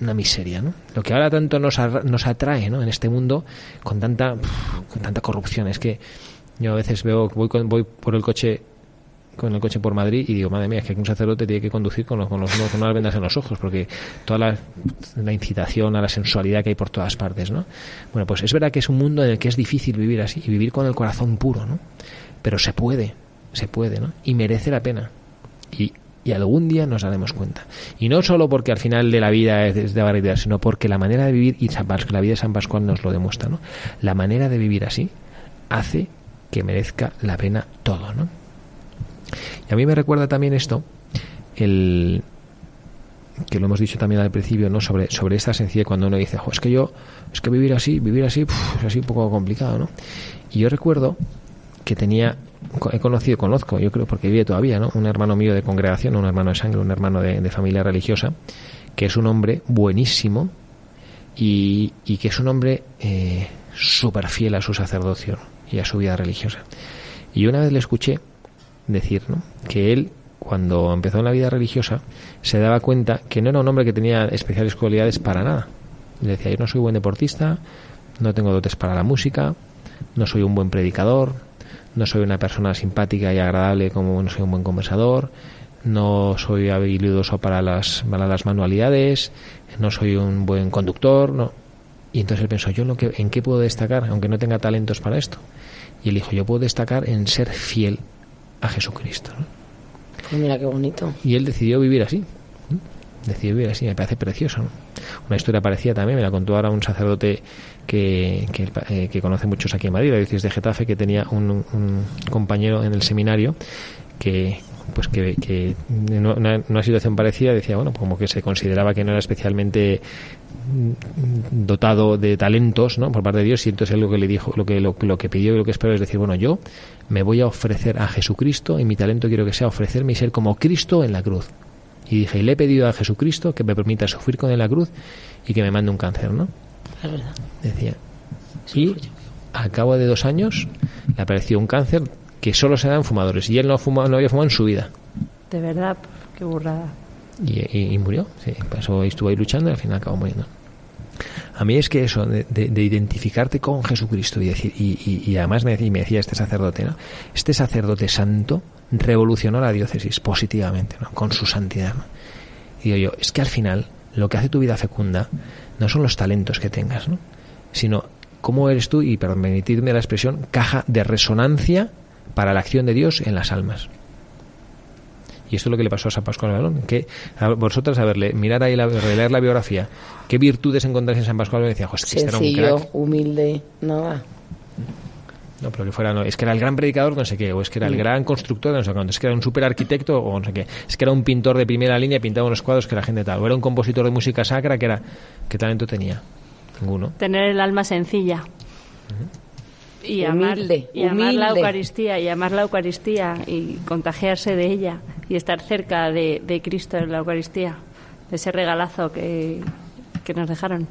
una miseria, ¿no? Lo que ahora tanto nos, nos atrae, ¿no? En este mundo con tanta, con tanta corrupción es que Yo a veces veo, voy, con- voy por el coche con el coche por Madrid y digo, madre mía, es que un sacerdote tiene que conducir con, los, con, los- con unas vendas en los ojos, porque toda la, la incitación a la sensualidad que hay por todas partes, ¿no? Bueno, pues es verdad que es un mundo en el que es difícil vivir así y vivir con el corazón puro, ¿no? Pero se puede, se puede, ¿no? Y merece la pena. Y, y algún día nos daremos cuenta. Y no solo porque al final de la vida es, de variedad, sino porque la manera de vivir, y San Pas- la vida de San Pascual nos lo demuestra, ¿no? La manera de vivir así hace que merezca la pena todo, ¿no? Y a mí me recuerda también esto, el que lo hemos dicho también al principio, ¿no? Sobre, sobre esta sencillez cuando uno dice, "Jo, es que yo, es que vivir así, vivir así, es así un poco complicado, ¿no? Y yo recuerdo que tenía, he conocido, conozco, yo creo porque vive todavía, ¿no? Un hermano mío de congregación, un hermano de sangre, un hermano de, de familia religiosa, que es un hombre buenísimo y, y que es un hombre eh, súper fiel a su sacerdocio y a su vida religiosa. Y una vez le escuché decir ¿no? que él, cuando empezó en la vida religiosa, se daba cuenta que no era un hombre que tenía especiales cualidades para nada. Le decía, yo no soy buen deportista, no tengo dotes para la música, no soy un buen predicador, no soy una persona simpática y agradable como no soy un buen conversador, no soy habilidoso para las, para las manualidades, no soy un buen conductor, no. Y entonces él pensó, yo en, lo que, en qué puedo destacar, aunque no tenga talentos para esto. Y él dijo, yo puedo destacar en ser fiel a Jesucristo. ¿no? Pues mira qué bonito. Y él decidió vivir así. ¿no? Decidió vivir así, me parece precioso. ¿no? Una historia parecida también, me la contó ahora un sacerdote que, que, eh, que conoce muchos aquí en Madrid, la diócesis de Getafe, que tenía un, un compañero en el seminario que pues que, que en una, una situación parecida decía bueno como que se consideraba que no era especialmente mm, dotado de talentos ¿no? por parte de Dios y entonces él lo que le dijo lo que lo, lo que pidió y lo que espero es decir bueno yo me voy a ofrecer a Jesucristo y mi talento quiero que sea ofrecerme y ser como Cristo en la cruz y dije y le he pedido a Jesucristo que me permita sufrir con él en la cruz y que me mande un cáncer ¿no? Es verdad. decía y al cabo de dos años le apareció un cáncer que solo se da en fumadores y él no, fuma, no había fumado en su vida De verdad, qué burrada. y, y- y murió. Sí, pasó, estuvo ahí luchando y al final acabó muriendo. A mí es que eso, de, de- de identificarte con Jesucristo y decir, y, y- y además me me decía este sacerdote, ¿no? Este sacerdote santo revolucionó la diócesis positivamente, ¿no? Con su santidad. ¿no? Y digo yo, es que al final lo que hace tu vida fecunda no son los talentos que tengas, ¿no? Sino cómo eres tú, y permitirme la expresión, caja de resonancia para la acción de Dios en las almas. Y esto es lo que le pasó a San Pascual Balón. Que a vosotras, a verle, mirar ahí, la, releer la biografía, ¿qué virtudes encontráis en San Pascual Balón? Y decía, "Joder, es que este era un Sencillo, crack. humilde, nada. No, pero que fuera, no, es que era el gran predicador, no sé qué, o es que era el gran constructor, de no sé cuánto, es que era un super arquitecto, o no sé qué, es que era un pintor de primera línea, pintaba unos cuadros que la gente tal, o era un compositor de música sacra, que era, ¿qué talento tenía? Ninguno. Tener el alma sencilla. Y amar, Humilde, y amar la. Eucaristía, y amar la Eucaristía, y contagiarse de ella, y estar cerca de, de Cristo en la Eucaristía, de ese regalazo que, que nos dejaron.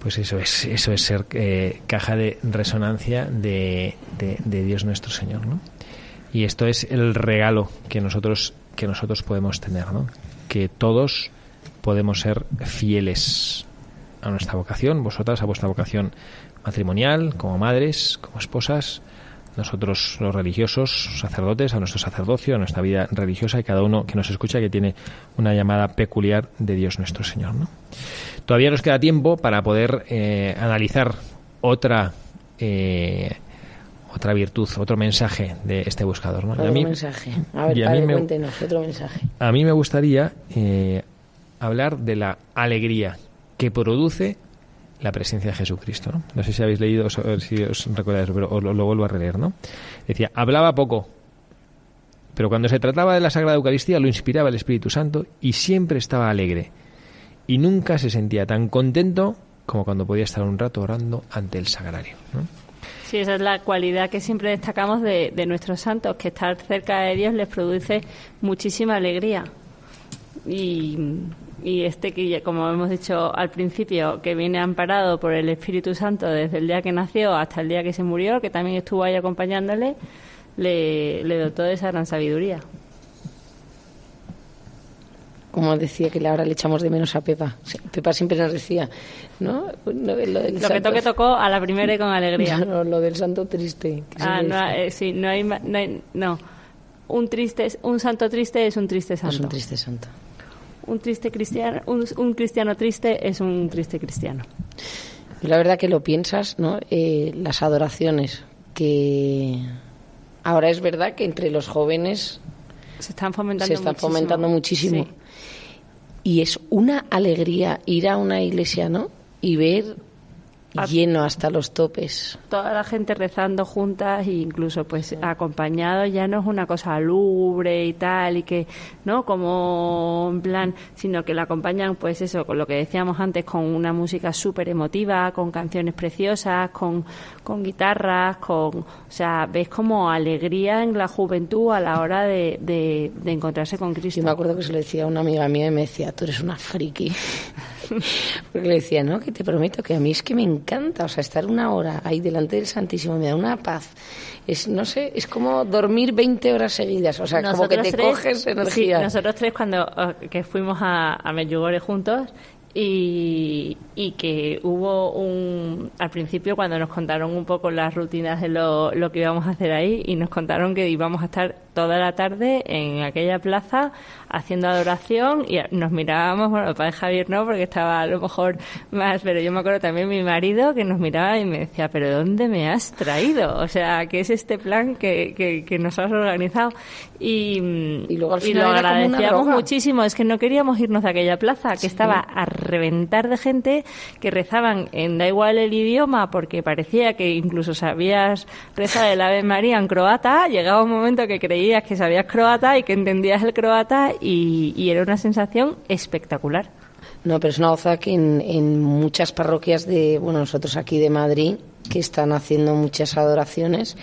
Pues eso es, eso es ser eh, caja de resonancia de, de- de Dios nuestro Señor, ¿no? Y esto es el regalo que nosotros, que nosotros podemos tener, ¿no? Que todos podemos ser fieles a nuestra vocación, vosotras a vuestra vocación matrimonial, como madres, como esposas, nosotros los religiosos, sacerdotes, a nuestro sacerdocio, a nuestra vida religiosa y cada uno que nos escucha que tiene una llamada peculiar de Dios nuestro Señor, ¿no? Todavía nos queda tiempo para poder eh, analizar otra eh, otra virtud, otro mensaje de este buscador. ¿no? Otro a mí- mensaje. A ver, a mí me- cuéntenos, otro mensaje. a mí me gustaría eh, hablar de la alegría que produce la presencia de Jesucristo. No, no sé si habéis leído, o si os recordáis, pero os lo, lo vuelvo a releer. ¿no? Decía, hablaba poco, pero cuando se trataba de la Sagrada Eucaristía lo inspiraba el Espíritu Santo y siempre estaba alegre. Y nunca se sentía tan contento como cuando podía estar un rato orando ante el sagrario. ¿no? Sí, esa es la cualidad que siempre destacamos de, de nuestros santos, que estar cerca de Dios les produce muchísima alegría. Y, y este que, como hemos dicho al principio, que viene amparado por el Espíritu Santo desde el día que nació hasta el día que se murió, que también estuvo ahí acompañándole, le, le dotó de esa gran sabiduría. como decía que ahora le echamos de menos a Pepa. Pepa siempre nos decía, ¿no? Lo, de- lo del Lo que toque tocó a la primera y con alegría. No, lo del santo triste. Ah, no, eh, sí, no hay, no, hay- no. Un triste, un santo triste es un triste santo. Es un triste santo. Un triste cristiano, un, un cristiano triste es un triste cristiano. Y la verdad que lo piensas, ¿no? Eh, las adoraciones que ahora es verdad que entre los jóvenes Se están fomentando se están muchísimo. fomentando muchísimo. Sí. Y es una alegría ir a una iglesia, ¿no? Y ver Lleno hasta los topes. toda la gente rezando juntas e incluso pues acompañados ya no es una cosa lúgubre y tal y que no como en plan sino que la acompañan pues eso con lo que decíamos antes con una música súper emotiva con canciones preciosas con, con guitarras con o sea ves como alegría en la juventud a la hora de, de, de encontrarse con Cristo Yo me acuerdo que se lo decía a una amiga mía y me decía, tú eres una friki. Porque le decía, no, que te prometo que a mí es que me encanta, o sea, estar una hora ahí delante del Santísimo me da una paz. Es, no sé, es como dormir 20 horas seguidas, o sea, como que te tres- coges energía. Sí, nosotros tres cuando eh, que fuimos a, a Medjugorje juntos y, y que hubo un... Al principio cuando nos contaron un poco las rutinas de lo, lo que íbamos a hacer ahí y nos contaron que íbamos a estar toda la tarde en aquella plaza haciendo adoración y nos mirábamos, bueno, el padre Javier no, porque estaba a lo mejor más, pero yo me acuerdo también mi marido que nos miraba y me decía, pero ¿dónde me has traído? O sea, ¿qué es este plan que, que, que nos has organizado? Y, Y luego al y lo era como una agradecíamos muchísimo, es que no queríamos irnos de aquella plaza, que estaba a reventar de gente que rezaban en da igual el idioma, porque parecía que incluso sabías rezar el Ave María en croata, llegaba un momento que creías que sabías croata y que entendías el croata y, y era una sensación espectacular. No, pero es una goza que en, en muchas parroquias de, bueno, nosotros aquí de Madrid, que están haciendo muchas adoraciones,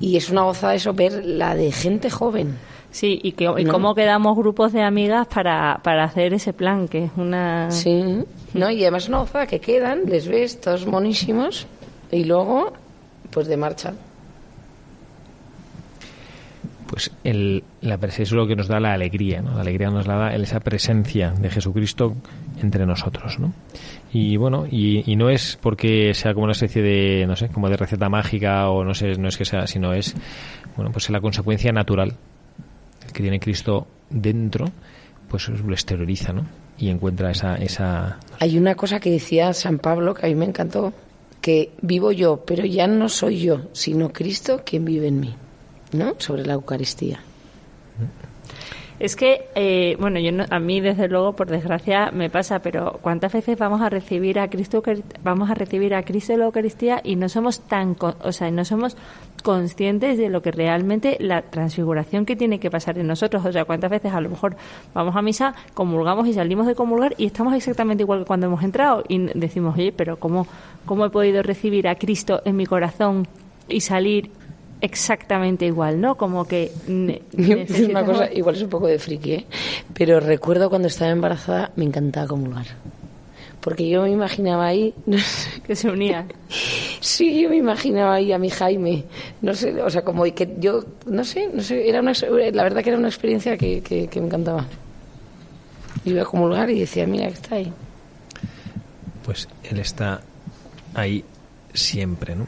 y es una goza eso, ver la de gente joven. Sí, y, que, y No. cómo quedamos grupos de amigas para, para hacer ese plan, que es una... Sí, ¿no? Y además es una goza que quedan, les ves todos monísimos, y luego, pues de marcha. Pues el, la es lo que nos da la alegría, ¿no? La alegría nos la da esa presencia de Jesucristo entre nosotros, ¿no? Y bueno, y, no es porque sea como una especie de, no sé, como de receta mágica o no sé, no es que sea, sino es, bueno, pues es la consecuencia natural que tiene Cristo dentro, pues lo exterioriza, ¿no? Y encuentra esa, esa, Hay una cosa que decía San Pablo que a mí me encantó, que vivo yo, pero ya no soy yo, sino Cristo quien vive en mí, Sobre la Eucaristía. Es que, eh, bueno, yo no- a mí desde luego, por desgracia, me pasa, pero ¿cuántas veces vamos a recibir a Cristo, vamos a recibir a Cristo en la Eucaristía y no somos tan, o sea, no somos conscientes de lo que realmente la transfiguración que tiene que pasar en nosotros? O sea, ¿cuántas veces a lo mejor vamos a misa, comulgamos y salimos de comulgar y estamos exactamente igual que cuando hemos entrado y decimos, oye, pero ¿cómo, cómo he podido recibir a Cristo en mi corazón y salir exactamente igual, ¿no? Como que decir una cosa, igual es un poco de friki, ¿eh? pero recuerdo cuando estaba embarazada me encantaba comulgar. Porque yo me imaginaba ahí, no sé, que se unían. sí, yo me imaginaba ahí a mi Jaime, no sé, o sea, como que yo, no sé, no sé, era una, la verdad que era una experiencia que, que, que me encantaba. Iba a comulgar y decía, mira que está ahí. pues él está ahí siempre, ¿no?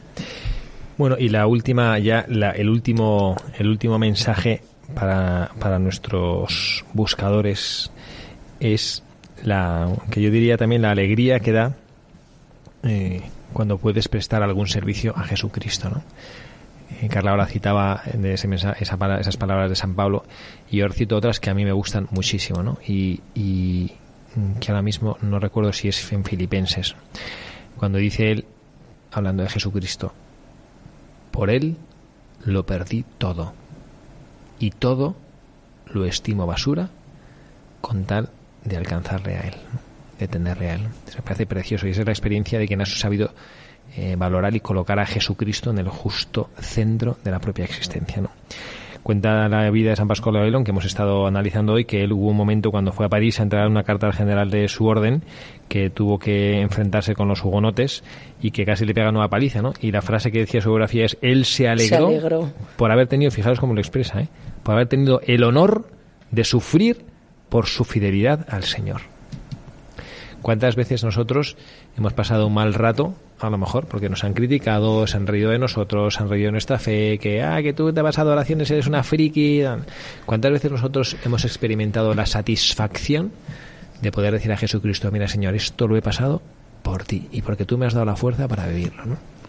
Bueno, y la última, ya, la- el último, el último mensaje para, para nuestros buscadores es la, que yo diría también la alegría que da eh, cuando puedes prestar algún servicio a Jesucristo, ¿no? Eh, Carla ahora citaba de ese mensa- esa esas palabras de San Pablo y yo cito otras que a mí me gustan muchísimo, ¿no? Y, y, mm, que ahora mismo no recuerdo si es en Filipenses, cuando dice él, hablando de Jesucristo, por él lo perdí todo y todo lo estimo basura con tal de alcanzarle a él, de tenerle a él. Me parece precioso y esa es la experiencia de quien ha sabido eh, valorar y colocar a Jesucristo en el justo centro de la propia existencia. ¿no? Cuenta la vida de San Pascual de Bailón, que hemos estado analizando hoy, que él hubo un momento cuando fue a París a entregar una carta al general de su orden, que tuvo que enfrentarse con los hugonotes y que casi le pegan una paliza, ¿no? Y la frase que decía su biografía es, él se alegró, Se alegró. por haber tenido, fijaros cómo lo expresa, ¿eh? por haber tenido el honor de sufrir por su fidelidad al Señor. ¿Cuántas veces nosotros hemos pasado un mal rato, a lo mejor, porque nos han criticado, se han reído de nosotros, se han reído de nuestra fe, que, ah, que tú te vas a adoraciones, eres una friki? ¿Cuántas veces nosotros hemos experimentado la satisfacción de poder decir a Jesucristo, mira Señor, esto lo he pasado por ti y porque tú me has dado la fuerza para vivirlo, ¿no?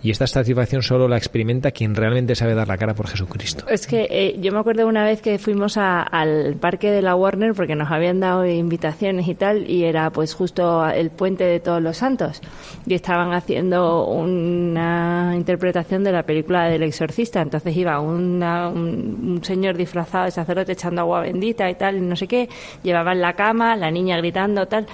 Y esta satisfacción solo la experimenta quien realmente sabe dar la cara por Jesucristo. Es que eh, yo me acuerdo una vez que fuimos a- al parque de la Warner porque nos habían dado invitaciones y tal y era pues justo el puente de todos los santos. Y estaban haciendo una interpretación de la película del exorcista. Entonces iba una- un, un señor disfrazado de sacerdote echando agua bendita y tal y no sé qué. Llevaban la cama la niña gritando tal.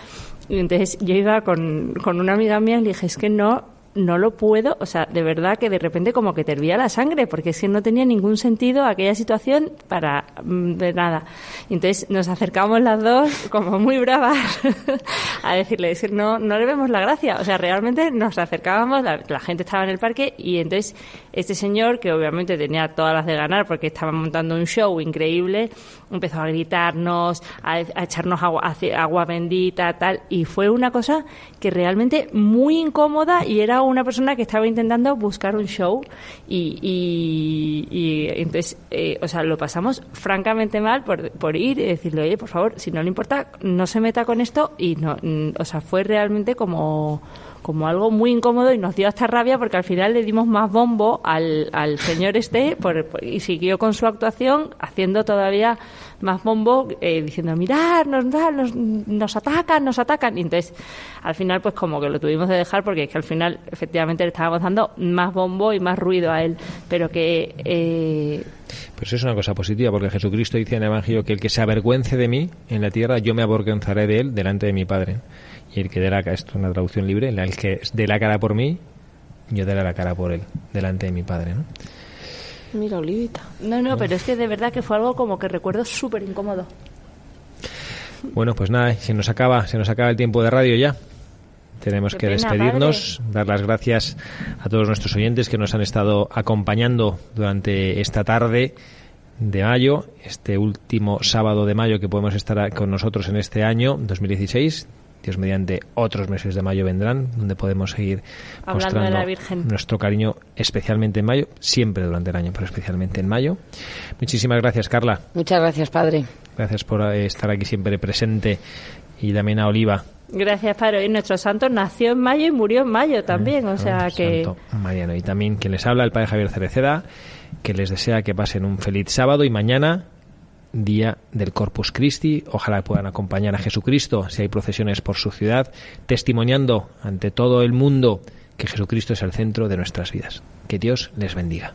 Y entonces yo iba con, con una amiga mía y le dije es que no no lo puedo, o sea, de verdad que de repente como que te hervía la sangre, porque es que no tenía ningún sentido aquella situación para mm, de nada. Y entonces nos acercamos las dos, como muy bravas, a decirle, que no, no le vemos la gracia. O sea, realmente nos acercábamos, la, la gente estaba en el parque, y entonces este señor, que obviamente tenía todas las de ganar, porque estaba montando un show increíble, empezó a gritarnos, a, a echarnos agua, hace- agua bendita, tal, y fue una cosa que realmente muy incómoda y era una persona que estaba intentando buscar un show y, y, y entonces, eh, o sea, lo pasamos francamente mal por, por ir y decirle, oye, por favor, si no le importa, no se meta con esto y no, mm, o sea, fue realmente como como algo muy incómodo y nos dio hasta rabia porque al final le dimos más bombo al, al señor este por- y siguió con su actuación haciendo todavía más bombo eh, diciendo mirad nos, nos, nos atacan nos atacan y entonces al final pues como que lo tuvimos de dejar porque es que al final efectivamente le estábamos dando más bombo y más ruido a él pero que eh, Pues es una cosa positiva, porque Jesucristo dice en el Evangelio que el que se avergüence de mí en la tierra, yo me avergonzaré de él delante de mi Padre. Y el que dé la cara, esto es una traducción libre, el que dé la cara por mí, yo daré la cara por él delante de mi Padre. ¿no? Mira, Olivita. no no pero es que de verdad que fue algo como que recuerdo súper incómodo Bueno, pues nada, se nos acaba, se nos acaba el tiempo de radio ya. Tenemos Qué que pena, despedirnos, dar las gracias a todos nuestros oyentes que nos han estado acompañando durante esta tarde de mayo, este último sábado de mayo que podemos estar con nosotros en este año 2016. Dios mediante otros meses de mayo vendrán, donde podemos seguir Hablando de mostrando la Virgen. nuestro cariño, especialmente en mayo, siempre durante el año, pero especialmente en mayo. Muchísimas gracias, Carla. Muchas gracias, padre. Gracias por eh, estar aquí siempre presente. Y también a Oliva. gracias Padre y nuestro santo nació en mayo y murió en mayo también o sea que Santo Mariano. Y también quien les habla, el padre Javier Cereceda, que les desea que pasen un feliz sábado y mañana, día del Corpus Christi. Ojalá puedan acompañar a Jesucristo si hay procesiones por su ciudad, testimoniando ante todo el mundo que Jesucristo es el centro de nuestras vidas. Que Dios les bendiga.